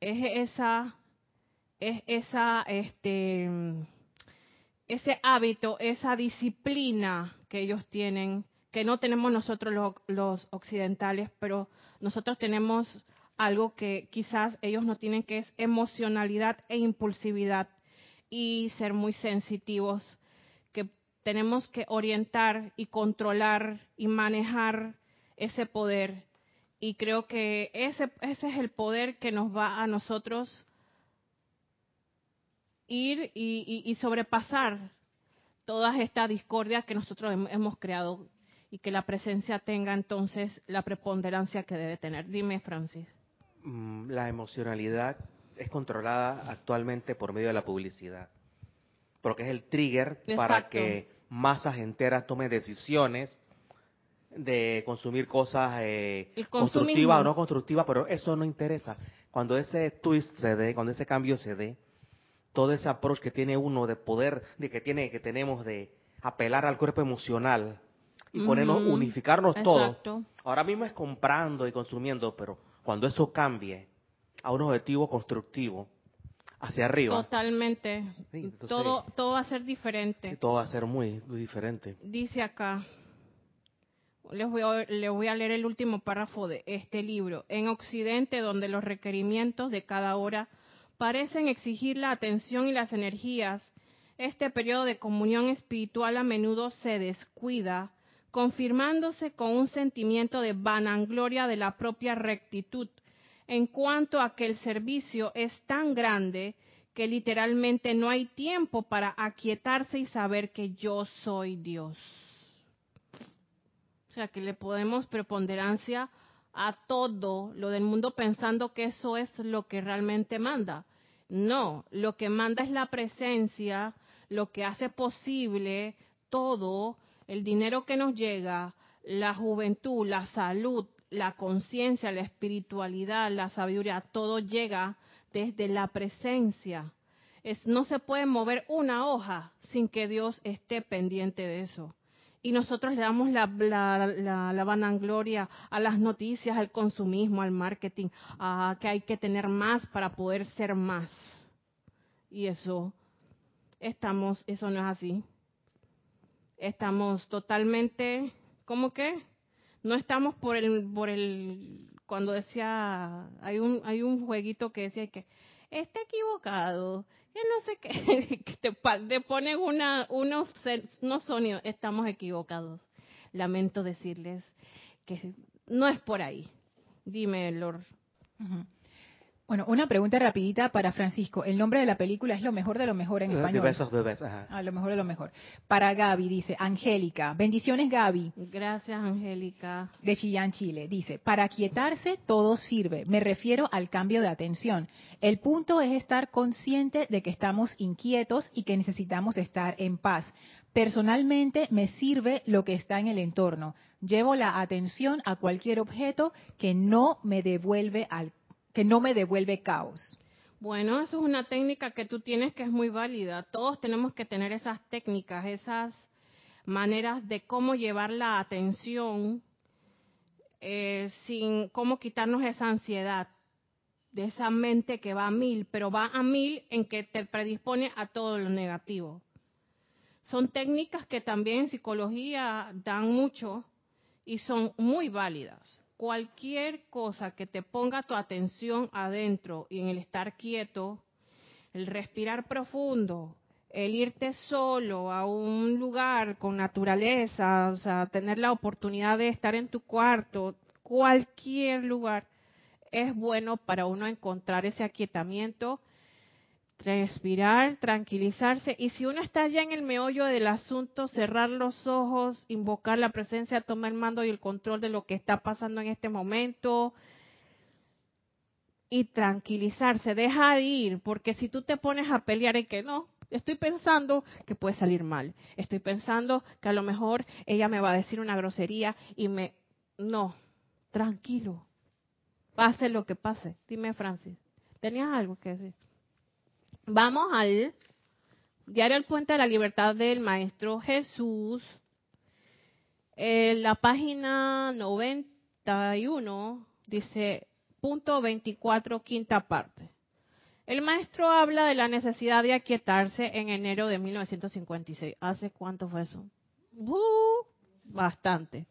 Es esa es esa este ese hábito, esa disciplina que ellos tienen, que no tenemos nosotros los, occidentales, pero nosotros tenemos algo que quizás ellos no tienen, que es emocionalidad e impulsividad y ser muy sensitivos, que tenemos que orientar y controlar y manejar ese poder. Y creo que ese, ese es el poder que nos va a nosotros ir y, y- sobrepasar todas estas discordias que nosotros hem- hemos creado y que la presencia tenga entonces la preponderancia que debe tener. Dime, Francis. Mm, La emocionalidad es controlada actualmente por medio de la publicidad. Porque es el trigger para que masas enteras tomen decisiones de consumir cosas eh, constructivas o no constructivas, pero eso no interesa. cuando ese twist se dé, cuando ese cambio se dé, todo ese approach que tiene uno de poder, de que tiene, que tenemos de apelar al cuerpo emocional y ponernos, Ujú. unificarnos todos. Exacto. Ahora mismo es comprando y consumiendo, pero cuando eso cambie a un objetivo constructivo hacia arriba, Totalmente. Sí, entonces- todo, todo va a ser diferente. todo va a ser muy, muy diferente. Dice acá, les voy, a, les voy a leer el último párrafo de este libro. En Occidente, donde los requerimientos de cada hora parecen exigir la atención y las energías, este periodo de comunión espiritual a menudo se descuida, confirmándose con un sentimiento de vanagloria de la propia rectitud, en cuanto a que el servicio es tan grande que literalmente no hay tiempo para aquietarse y saber que yo soy Dios. O sea, que le podemos preponderancia a todo lo del mundo pensando que eso es lo que realmente manda. No, lo que manda es la presencia, lo que hace posible todo, el dinero que nos llega, la juventud, la salud, la conciencia, la espiritualidad, la sabiduría, todo llega desde la presencia. Es, no se puede mover una hoja sin que Dios esté pendiente de eso. Y nosotros le damos la, la, la, la vanagloria a las noticias, al consumismo, al marketing, a que hay que tener más para poder ser más. Y eso, estamos, eso no es así. Estamos totalmente, ¿cómo que? No estamos por el, por el, cuando decía, hay un, hay un jueguito que decía que está equivocado, que no sé qué, que te, te una, unos, unos sonidos, estamos equivocados. Lamento decirles que no es por ahí. Dime, Lord. Ujú. Bueno, una pregunta rapidita para Francisco. El nombre de la película es lo mejor de lo mejor en The español. best of the best, ajá. A lo mejor de lo mejor. Para Gaby, dice, Angélica. Bendiciones, Gaby. Gracias, Angélica. de Chillán, Chile. Dice, para quietarse todo sirve. Me refiero al cambio de atención. El punto es estar consciente de que estamos inquietos y que necesitamos estar en paz. Personalmente me sirve lo que está en el entorno. Llevo la atención a cualquier objeto que no me devuelve al que no me devuelve caos. Bueno, eso es una técnica que tú tienes que es muy válida. Todos tenemos que tener esas técnicas, esas maneras de cómo llevar la atención eh, sin cómo quitarnos esa ansiedad de esa mente que va a mil, pero va a mil en que te predispone a todo lo negativo. Son técnicas que también en psicología dan mucho y son muy válidas. Cualquier cosa que te ponga tu atención adentro y en el estar quieto, el respirar profundo, el irte solo a un lugar con naturaleza, o sea, tener la oportunidad de estar en tu cuarto, cualquier lugar, es bueno para uno encontrar ese aquietamiento, respirar, tranquilizarse y si uno está ya en el meollo del asunto, cerrar los ojos, invocar la presencia, tomar el mando y el control de lo que está pasando en este momento y tranquilizarse, dejar ir, porque si tú te pones a pelear en que no, estoy pensando que puede salir mal, estoy pensando que a lo mejor ella me va a decir una grosería y me... No, tranquilo, pase lo que pase. Dime, Francis, ¿tenías algo que decir? Vamos al Diario El Puente de la Libertad del Maestro Jesús. En la página 91 dice, punto 24, quinta parte. El maestro habla de la necesidad de aquietarse en enero de 1956. ¿Hace cuánto fue eso? Uh, bastante.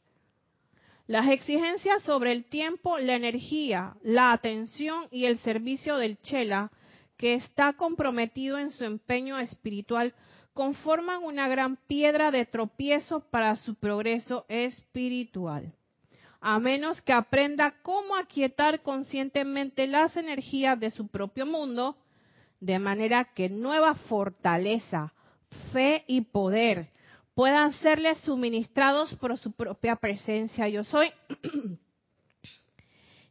Las exigencias sobre el tiempo, la energía, la atención y el servicio del Chela, que está comprometido en su empeño espiritual, conforman una gran piedra de tropiezo para su progreso espiritual. A menos que aprenda cómo aquietar conscientemente las energías de su propio mundo, de manera que nueva fortaleza, fe y poder puedan serle suministrados por su propia presencia yo soy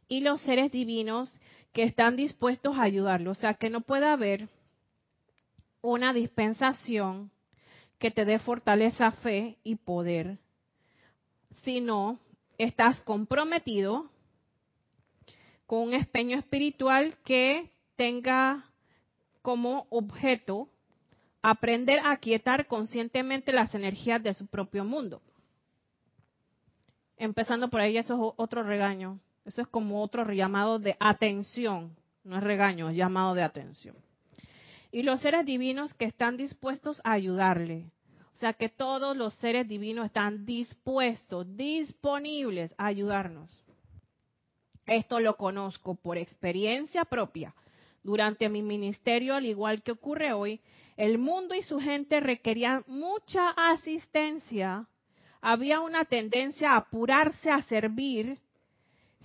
y los seres divinos que están dispuestos a ayudarlo. O sea, que no pueda haber una dispensación que te dé fortaleza, fe y poder, sino estás comprometido con un espeño espiritual que tenga como objeto aprender a aquietar conscientemente las energías de su propio mundo. Empezando por ahí, eso es otro regaño. Eso es como otro llamado de atención. No es regaño, es llamado de atención. Y los seres divinos que están dispuestos a ayudarle. O sea que todos los seres divinos están dispuestos, disponibles a ayudarnos. Esto lo conozco por experiencia propia. Durante mi ministerio, al igual que ocurre hoy, el mundo y su gente requerían mucha asistencia. Había una tendencia a apurarse a servir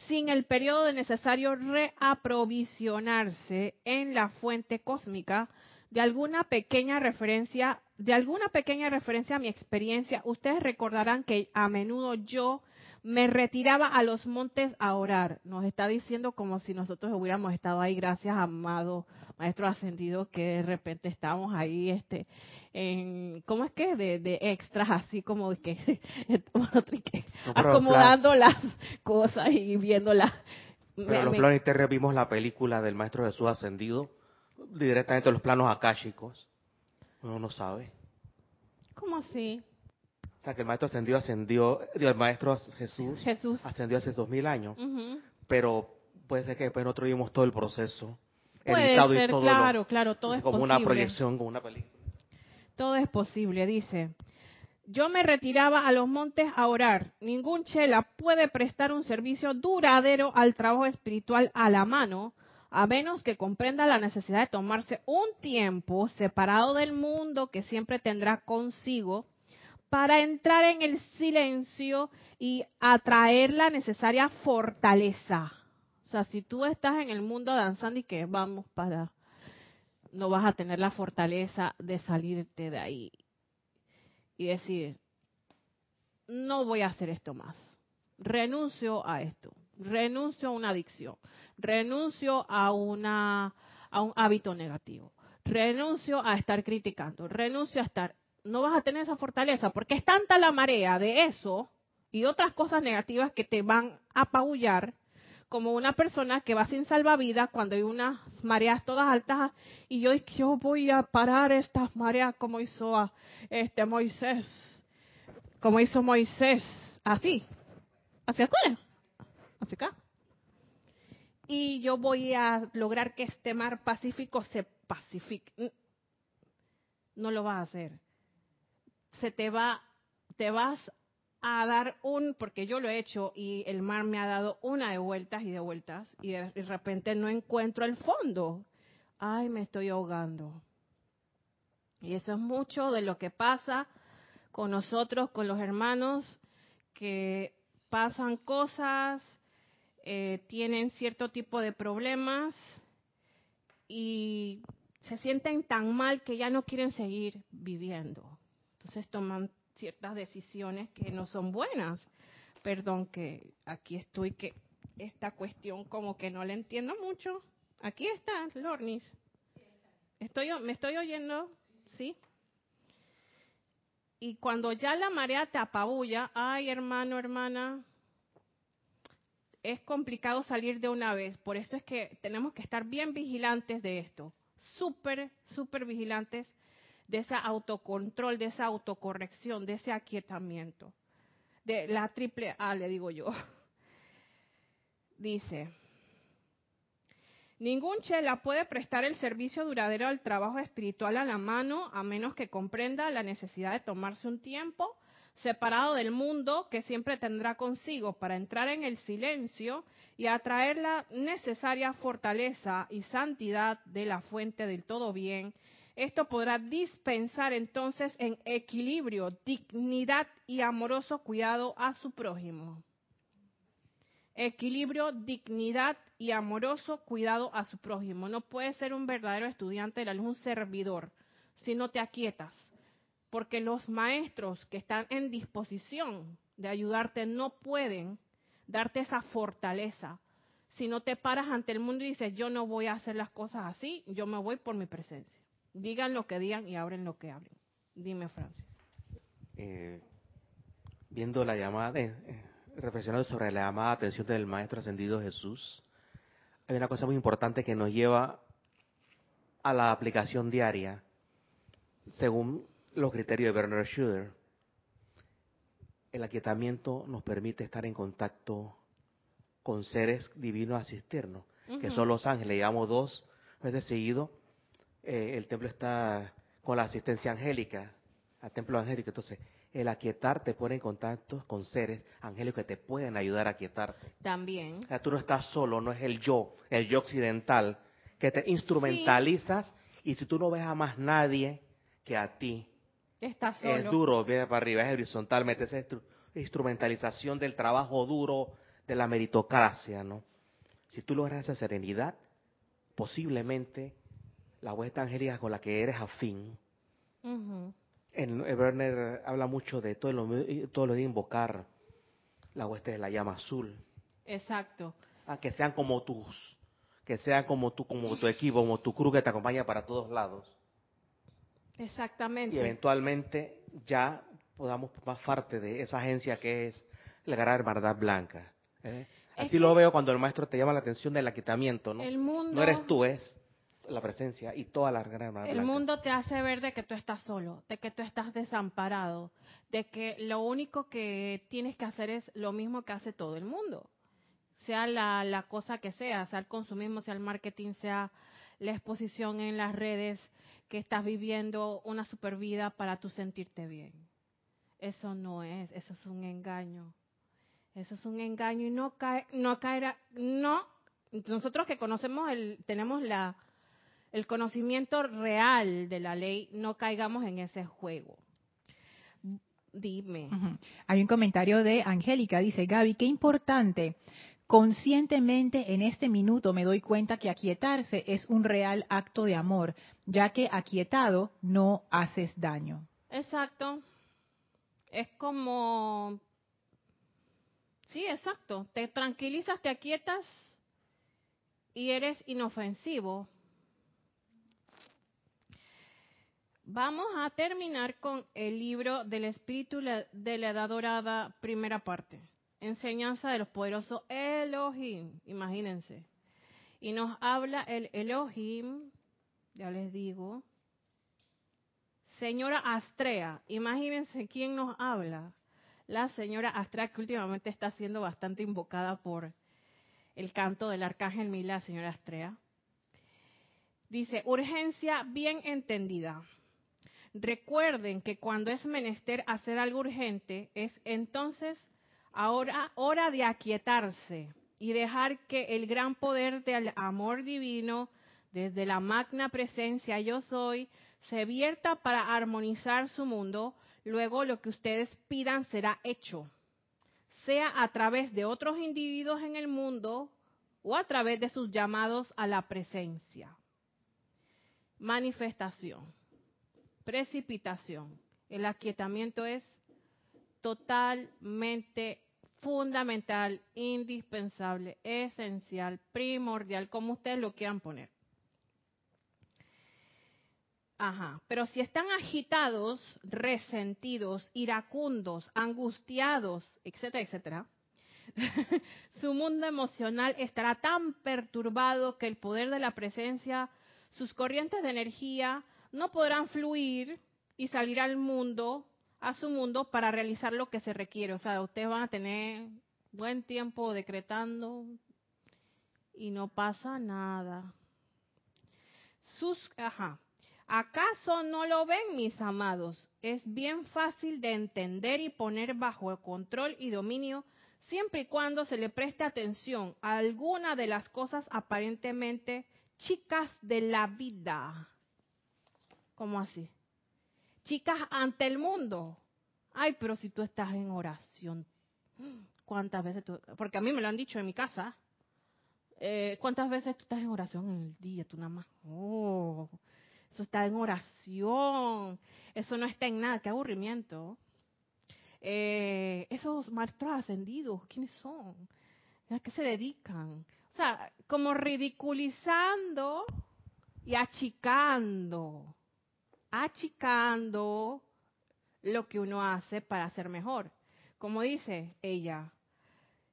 sin el periodo necesario reaprovisionarse en la fuente cósmica de alguna pequeña referencia, de alguna pequeña referencia a mi experiencia. Ustedes recordarán que a menudo yo me retiraba a los montes a orar. Nos está diciendo como si nosotros hubiéramos estado ahí, gracias amado Maestro Ascendido, que de repente estábamos ahí, este, en, ¿cómo es que? De, de extras, así como que, acomodando las cosas y viéndolas. Pero los planes vimos la película del Maestro Jesús Ascendido, directamente los planos akáshicos. Uno no sabe. ¿Cómo así? O sea, que el maestro ascendió, ascendió, el maestro Jesús, Jesús. ascendió hace dos mil años. Pero puede ser que después nosotros vimos todo el proceso. Puede ser, todo claro, claro, todo es como posible. una proyección, como una película. Todo es posible, dice. Yo me retiraba a los montes a orar. Ningún chela puede prestar un servicio duradero al trabajo espiritual a la mano, a menos que comprenda la necesidad de tomarse un tiempo separado del mundo que siempre tendrá consigo para entrar en el silencio y atraer la necesaria fortaleza. O sea, si tú estás en el mundo danzando y que vamos para, no vas a tener la fortaleza de salirte de ahí y decir, no voy a hacer esto más. Renuncio a esto. Renuncio a una adicción. Renuncio a, una, a un hábito negativo. Renuncio a estar criticando. Renuncio a estar no vas a tener esa fortaleza, porque es tanta la marea de eso y otras cosas negativas que te van a apabullar, como una persona que va sin salvavidas cuando hay unas mareas todas altas y yo, yo voy a parar estas mareas como hizo este Moisés, como hizo Moisés, así, hacia afuera, hacia acá. Y yo voy a lograr que este mar Pacífico se pacifique. No lo vas a hacer se te va, te vas a dar un, porque yo lo he hecho y el mar me ha dado una de vueltas y de vueltas y de, repente no encuentro el fondo. Ay, me estoy ahogando. Y eso es mucho de lo que pasa con nosotros, con los hermanos, que pasan cosas, eh, tienen cierto tipo de problemas y se sienten tan mal que ya no quieren seguir viviendo. Entonces toman ciertas decisiones que no son buenas. Perdón que aquí estoy, que esta cuestión como que no la entiendo mucho. Aquí está, Lornis. Estoy, ¿Me estoy oyendo? ¿Sí? Y cuando ya la marea te apabulla, ay hermano, hermana, es complicado salir de una vez. Por eso es que tenemos que estar bien vigilantes de esto. Súper, súper vigilantes de ese autocontrol, de esa autocorrección, de ese aquietamiento. De la triple A, le digo yo. Dice, ningún chela puede prestar el servicio duradero al trabajo espiritual a la mano a menos que comprenda la necesidad de tomarse un tiempo separado del mundo que siempre tendrá consigo para entrar en el silencio y atraer la necesaria fortaleza y santidad de la fuente del todo bien esto podrá dispensar entonces en equilibrio, dignidad y amoroso cuidado a su prójimo. Equilibrio, dignidad y amoroso cuidado a su prójimo. No puedes ser un verdadero estudiante de la luz, un servidor, si no te aquietas. Porque los maestros que están en disposición de ayudarte no pueden darte esa fortaleza. Si no te paras ante el mundo y dices, yo no voy a hacer las cosas así, yo me voy por mi presencia. Digan lo que digan y abren lo que abren. Dime, Francis. Eh, viendo la llamada, eh, reflexionando sobre la llamada atención del Maestro Ascendido Jesús, hay una cosa muy importante que nos lleva a la aplicación diaria, según los criterios de Bernard Schuder. El aquietamiento nos permite estar en contacto con seres divinos asistirnos, que son los ángeles. Llevamos dos veces seguido. Eh, el templo está con la asistencia angélica, al templo angélico. Entonces, el aquietar te pone en contacto con seres angélicos que te pueden ayudar a aquietarte. También. O sea, tú no estás solo, no es el yo, el yo occidental, que te instrumentalizas y si tú no ves a más nadie que a ti, estás solo. es duro, viene para arriba, es horizontalmente, esa instrumentalización del trabajo duro, de la meritocracia, ¿no? Si tú logras esa serenidad, posiblemente la vuelta angélica con la que eres afín, en, Werner habla mucho de todo lo, todo lo de invocar la hueste de la llama azul. Exacto. A que sean como tus, que sean como tú, como tu equipo, como tu cruz que te acompaña para todos lados. Exactamente. Y eventualmente ya podamos formar parte de esa agencia que es la gran hermandad blanca. ¿eh? Así lo veo cuando el maestro te llama la atención del aquitamiento, ¿no? El mundo, no eres tú, es la presencia y toda la gran El mundo te hace ver de que tú estás solo, de que tú estás desamparado, de que lo único que tienes que hacer es lo mismo que hace todo el mundo. Sea la, la cosa que sea, sea el consumismo, sea el marketing, sea la exposición en las redes, que estás viviendo una super vida para tú sentirte bien. Eso no es, eso es un engaño. Eso es un engaño y no cae, no caerá, no. Nosotros que conocemos el, tenemos la, el conocimiento real de la ley, no caigamos en ese juego. Dime. Hay un comentario de Angélica, dice Gaby, qué importante. Conscientemente en este minuto me doy cuenta que aquietarse es un real acto de amor, ya que aquietado no haces daño. Exacto. Es como... Sí, exacto. Te tranquilizas, te aquietas y eres inofensivo. Vamos a terminar con el libro del Espíritu de la Edad Dorada, primera parte. Enseñanza de los poderosos Elohim, imagínense. Y nos habla el Elohim, ya les digo, señora Astrea, imagínense quién nos habla. La señora Astrea que últimamente está siendo bastante invocada por el canto del arcángel Mila, señora Astrea. Dice, urgencia bien entendida. Recuerden que cuando es menester hacer algo urgente, es entonces ahora hora de aquietarse y dejar que el gran poder del amor divino, desde la magna presencia yo soy, se vierta para armonizar su mundo, luego lo que ustedes pidan será hecho, sea a través de otros individuos en el mundo o a través de sus llamados a la presencia. Manifestación precipitación. El aquietamiento es totalmente fundamental, indispensable, esencial, primordial, como ustedes lo quieran poner. Ajá, pero si están agitados, resentidos, iracundos, angustiados, etcétera, etcétera, su mundo emocional estará tan perturbado que el poder de la presencia, sus corrientes de energía, no podrán fluir y salir al mundo, a su mundo, para realizar lo que se requiere. O sea, ustedes van a tener buen tiempo decretando y no pasa nada. Sus, ajá. ¿Acaso no lo ven, mis amados? Es bien fácil de entender y poner bajo control y dominio siempre y cuando se le preste atención a alguna de las cosas aparentemente chicas de la vida. ¿Cómo así? Chicas, ante el mundo. Ay, pero si tú estás en oración, ¿cuántas veces tú? Porque a mí me lo han dicho en mi casa. Eh, ¿Cuántas veces tú estás en oración en el día? Tú nada más. Oh, eso está en oración. Eso no está en nada. Qué aburrimiento. Eh, esos maestros ascendidos, ¿quiénes son? ¿A qué se dedican? O sea, como ridiculizando y achicando achicando lo que uno hace para ser mejor. Como dice ella,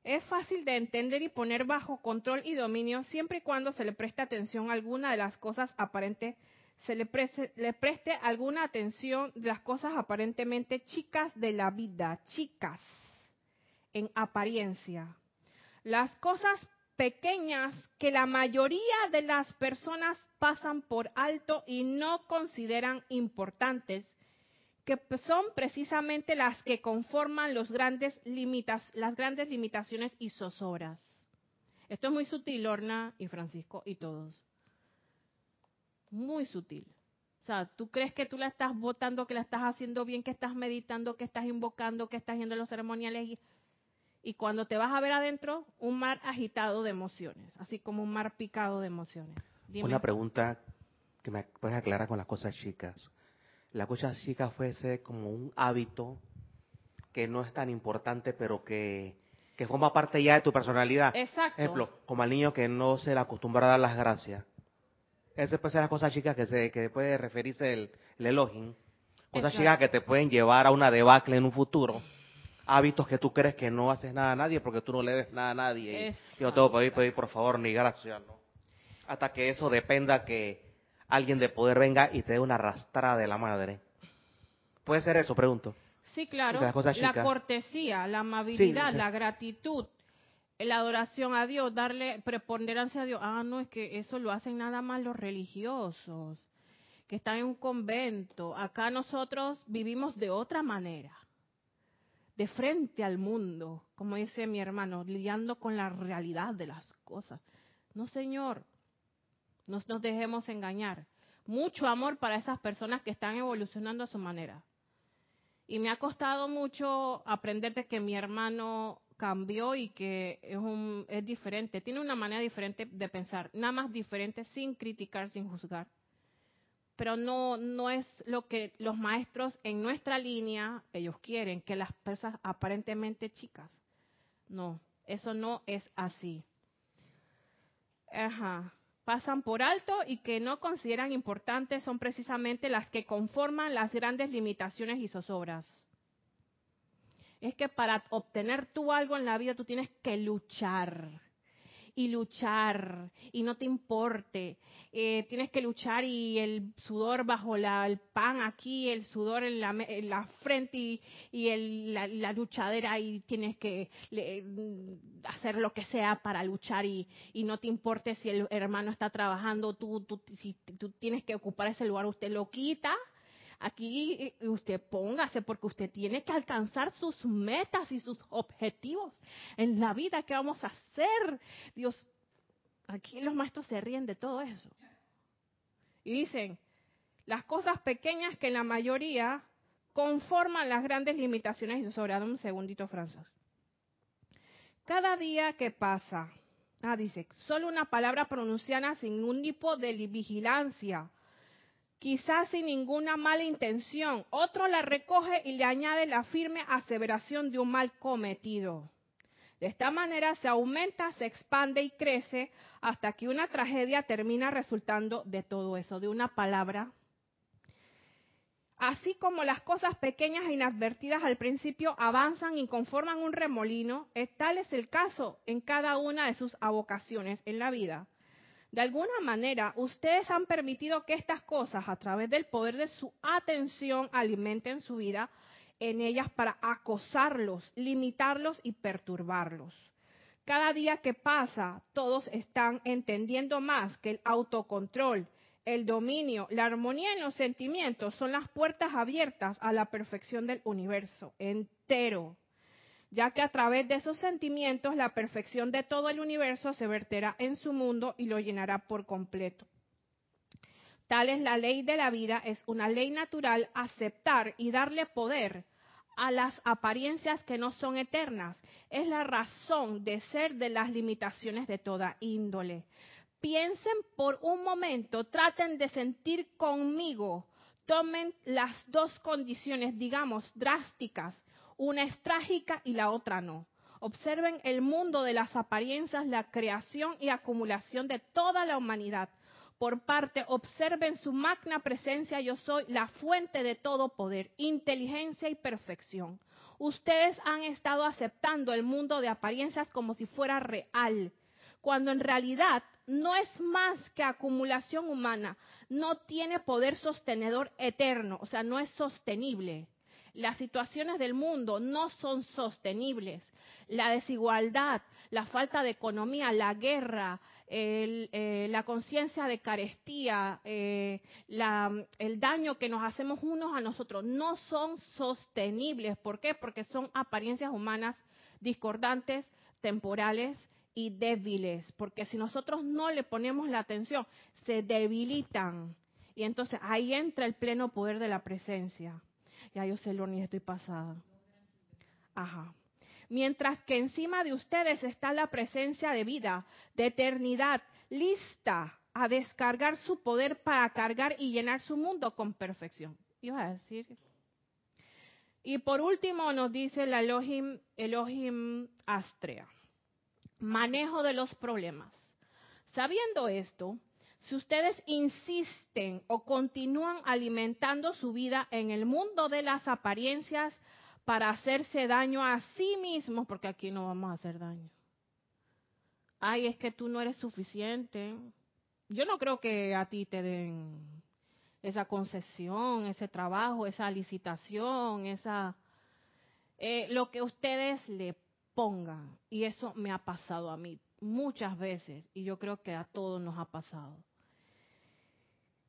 Es fácil de entender y poner bajo control y dominio siempre y cuando se le preste atención a alguna de las cosas aparentes, se le preste, le preste alguna atención de las cosas aparentemente chicas de la vida, chicas en apariencia. Las cosas pequeñas que la mayoría de las personas pasan por alto y no consideran importantes, que son precisamente las que conforman los grandes limitas, las grandes limitaciones y zozobras. Esto es muy sutil, Lorna y Francisco y todos. Muy sutil. O sea, tú crees que tú la estás votando, que la estás haciendo bien, que estás meditando, que estás invocando, que estás yendo a los ceremoniales y cuando te vas a ver adentro, un mar agitado de emociones, así como un mar picado de emociones. Una pregunta que me puedes aclarar con las cosas chicas. La cosa chica fuese como un hábito que no es tan importante, pero que, que forma parte ya de tu personalidad. Exacto. Ejemplo, como al niño que no se le acostumbra a dar las gracias. Esa puede ser las cosas chicas que, se, que puede referirse el, el elogio. Cosas chicas que te pueden llevar a una debacle en un futuro hábitos que tú crees que no haces nada a nadie porque tú no le des nada a nadie. Y yo tengo que pedir, pedir por favor ni gracias, ¿no? Hasta que eso dependa que alguien de poder venga y te dé una arrastrada de la madre. ¿Puede ser eso? Pregunto. Sí, claro. La cortesía, la amabilidad, la gratitud, la adoración a Dios, darle preponderancia a Dios. Ah, no, es que eso lo hacen nada más los religiosos, que están en un convento. Acá nosotros vivimos de otra manera de frente al mundo, como dice mi hermano, lidiando con la realidad de las cosas. No, Señor, no nos dejemos engañar. Mucho amor para esas personas que están evolucionando a su manera. Y me ha costado mucho aprender de que mi hermano cambió y que es, un, es diferente, tiene una manera diferente de pensar, nada más diferente sin criticar, sin juzgar pero no, no es lo que los maestros en nuestra línea, ellos quieren, que las personas aparentemente chicas. No, eso no es así. Ajá. Pasan por alto y que no consideran importantes son precisamente las que conforman las grandes limitaciones y zozobras. Es que para obtener tú algo en la vida tú tienes que luchar y luchar y no te importe. Eh, tienes que luchar y el sudor bajo la, el pan aquí, el sudor en la, en la frente y, el, la, luchadera y tienes que hacer lo que sea para luchar y, no te importe si el hermano está trabajando, tú, si tú tienes que ocupar ese lugar, usted lo quita Aquí eh, usted póngase porque usted tiene que alcanzar sus metas y sus objetivos en la vida que vamos a hacer. Dios, aquí los maestros se ríen de todo eso. Y dicen, las cosas pequeñas que la mayoría conforman las grandes limitaciones. Y sobre un segundito, Francis. Cada día que pasa, ah, dice, solo una palabra pronunciada sin ningún tipo de vigilancia quizás sin ninguna mala intención. Otro la recoge y le añade la firme aseveración de un mal cometido. De esta manera se aumenta, se expande y crece hasta que una tragedia termina resultando de todo eso, de una palabra. Así como las cosas pequeñas e inadvertidas al principio avanzan y conforman un remolino, tal es el caso en cada una de sus avocaciones en la vida. De alguna manera, ustedes han permitido que estas cosas, a través del poder de su atención, alimenten su vida en ellas para acosarlos, limitarlos y perturbarlos. Cada día que pasa, todos están entendiendo más que el autocontrol, el dominio, la armonía en los sentimientos son las puertas abiertas a la perfección del universo entero ya que a través de esos sentimientos la perfección de todo el universo se verterá en su mundo y lo llenará por completo. Tal es la ley de la vida, es una ley natural aceptar y darle poder a las apariencias que no son eternas. Es la razón de ser de las limitaciones de toda índole. Piensen por un momento, traten de sentir conmigo, tomen las dos condiciones, digamos, drásticas una es trágica y la otra no. Observen el mundo de las apariencias, la creación y acumulación de toda la humanidad. Por parte, observen su magna presencia, yo soy la fuente de todo poder, inteligencia y perfección. Ustedes han estado aceptando el mundo de apariencias como si fuera real, cuando en realidad no es más que acumulación humana, no tiene poder sostenedor eterno, o sea, no es sostenible. Las situaciones del mundo no son sostenibles. La desigualdad, la falta de economía, la guerra, eh, la conciencia de carestía, eh, el daño que nos hacemos unos a nosotros, no son sostenibles. ¿Por qué? Porque son apariencias humanas discordantes, temporales y débiles. Porque si nosotros no le ponemos la atención, se debilitan. Y entonces ahí entra el pleno poder de la presencia. Ya yo sé, Lorni, estoy pasada. Ajá mientras que encima de ustedes está la presencia de vida, de eternidad, lista a descargar su poder para cargar y llenar su mundo con perfección. Iba a decir. Y por último nos dice el Elohim Astrea. Manejo de los problemas. Sabiendo esto, si ustedes insisten o continúan alimentando su vida en el mundo de las apariencias, para hacerse daño a sí mismos, porque aquí no vamos a hacer daño. Ay, es que tú no eres suficiente. Yo no creo que a ti te den esa concesión, ese trabajo, esa licitación, esa eh, lo que ustedes le pongan. Y eso me ha pasado a mí muchas veces y yo creo que a todos nos ha pasado.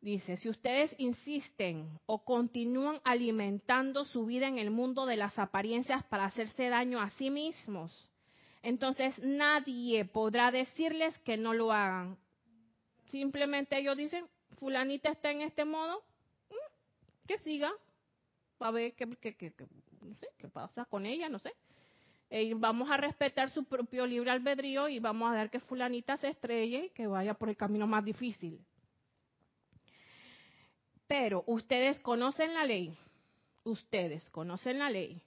Dice, si ustedes insisten o continúan alimentando su vida en el mundo de las apariencias para hacerse daño a sí mismos, entonces nadie podrá decirles que no lo hagan. Simplemente ellos dicen, fulanita está en este modo, mm, que siga, a ver qué, no sé, qué pasa con ella, no sé. Eh, vamos a respetar su propio libre albedrío y vamos a dar que fulanita se estrelle y que vaya por el camino más difícil. Pero ustedes conocen la ley, ustedes conocen la ley.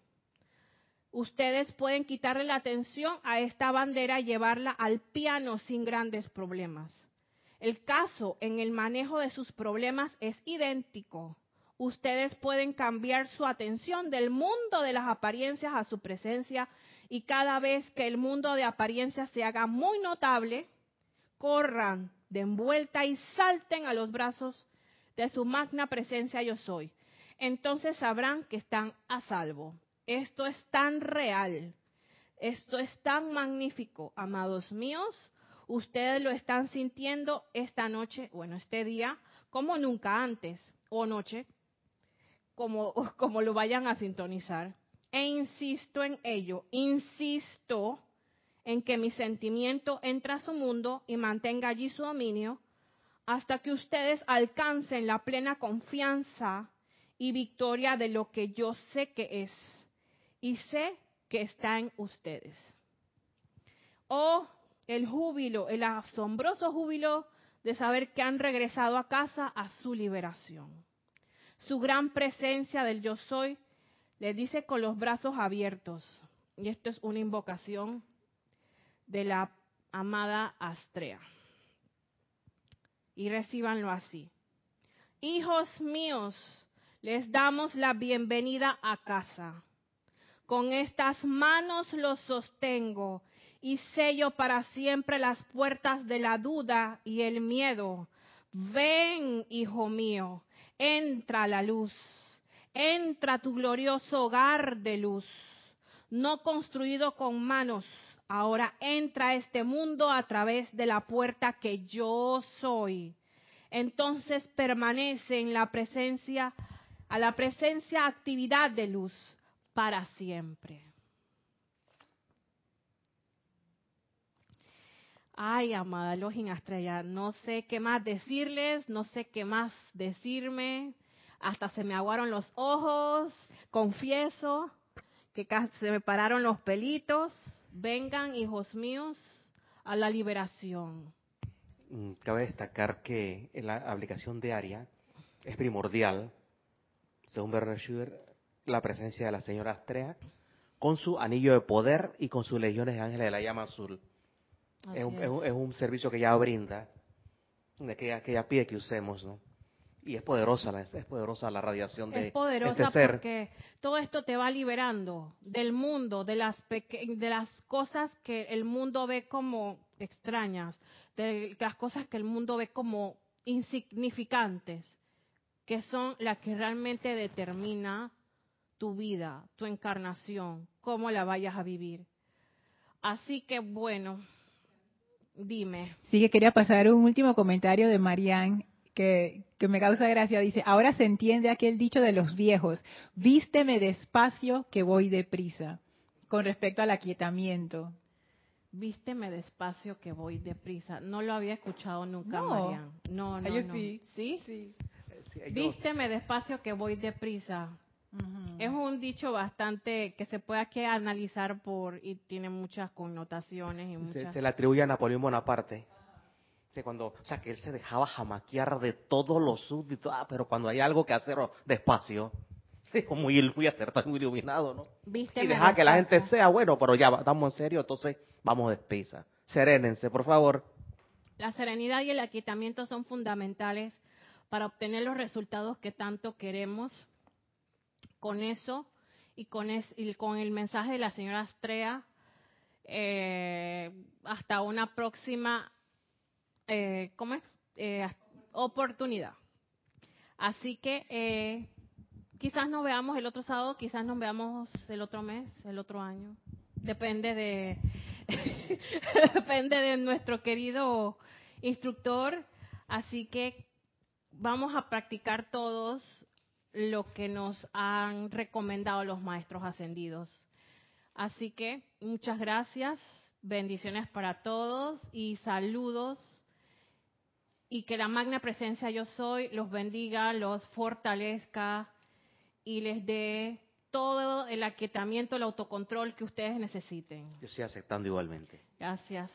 Ustedes pueden quitarle la atención a esta bandera y llevarla al piano sin grandes problemas. El caso en el manejo de sus problemas es idéntico. Ustedes pueden cambiar su atención del mundo de las apariencias a su presencia y cada vez que el mundo de apariencias se haga muy notable, corran de envuelta y salten a los brazos de su magna presencia yo soy. Entonces sabrán que están a salvo. Esto es tan real, esto es tan magnífico, amados míos. Ustedes lo están sintiendo esta noche, bueno, este día, como nunca antes, o noche, como, como lo vayan a sintonizar. E insisto en ello, insisto en que mi sentimiento entre a su mundo y mantenga allí su dominio hasta que ustedes alcancen la plena confianza y victoria de lo que yo sé que es y sé que está en ustedes. Oh, el júbilo, el asombroso júbilo de saber que han regresado a casa a su liberación. Su gran presencia del yo soy les dice con los brazos abiertos, y esto es una invocación de la amada Astrea y recíbanlo así. Hijos míos, les damos la bienvenida a casa. Con estas manos los sostengo y sello para siempre las puertas de la duda y el miedo. Ven, hijo mío, entra la luz, entra tu glorioso hogar de luz, no construido con manos, Ahora entra a este mundo a través de la puerta que yo soy. Entonces permanece en la presencia, a la presencia actividad de luz para siempre. Ay, amada Login Estrella, no sé qué más decirles, no sé qué más decirme. Hasta se me aguaron los ojos, confieso que se me pararon los pelitos vengan, hijos míos, a la liberación. Mm, cabe destacar que en la aplicación diaria es primordial, según Bernard Schubert, la presencia de la señora Astrea con su anillo de poder y con sus legiones de ángeles de la llama azul. Es un, es, un, servicio que ella brinda, que ella, que ella pide que usemos, ¿no? Y es poderosa, la, es poderosa la radiación de es poderosa este ser. porque todo esto te va liberando del mundo, de las de las cosas que el mundo ve como extrañas, de las cosas que el mundo ve como insignificantes, que son las que realmente determina tu vida, tu encarnación, cómo la vayas a vivir. Así que bueno, dime. Sí, que quería pasar un último comentario de Marianne que, que, me causa gracia. Dice, ahora se entiende aquel dicho de los viejos, vísteme despacio que voy deprisa, con respecto al aquietamiento. Vísteme despacio que voy deprisa. No lo había escuchado nunca, no. Marian. No, no, no. Sí. ¿Sí? sí. Vísteme despacio que voy deprisa. Es un dicho bastante que se puede aquí analizar por y tiene muchas connotaciones y muchas... Se, se le atribuye a Napoleón Bonaparte. Cuando, o sea, que él se dejaba jamaquear de todos los súbditos, ah, pero cuando hay algo que hacer, oh, despacio. muy, muy acertado, muy iluminado, ¿no? Vísteme y deja que la gente sea, bueno, pero ya, estamos en serio, entonces vamos despisa. Serénense, por favor. La serenidad y el aquietamiento son fundamentales para obtener los resultados que tanto queremos. Con eso y con, es, y con el mensaje de la señora Astrea, eh, hasta una próxima, eh, ¿cómo es? Eh, oportunidad. Así que eh, quizás nos veamos el otro sábado, quizás nos veamos el otro mes, el otro año. Depende de, depende de nuestro querido instructor. Así que vamos a practicar todos lo que nos han recomendado los maestros ascendidos. Así que muchas gracias, bendiciones para todos y saludos y que la magna presencia yo soy los bendiga, los fortalezca y les dé todo el aquietamiento, el autocontrol que ustedes necesiten. Yo estoy aceptando igualmente. Gracias.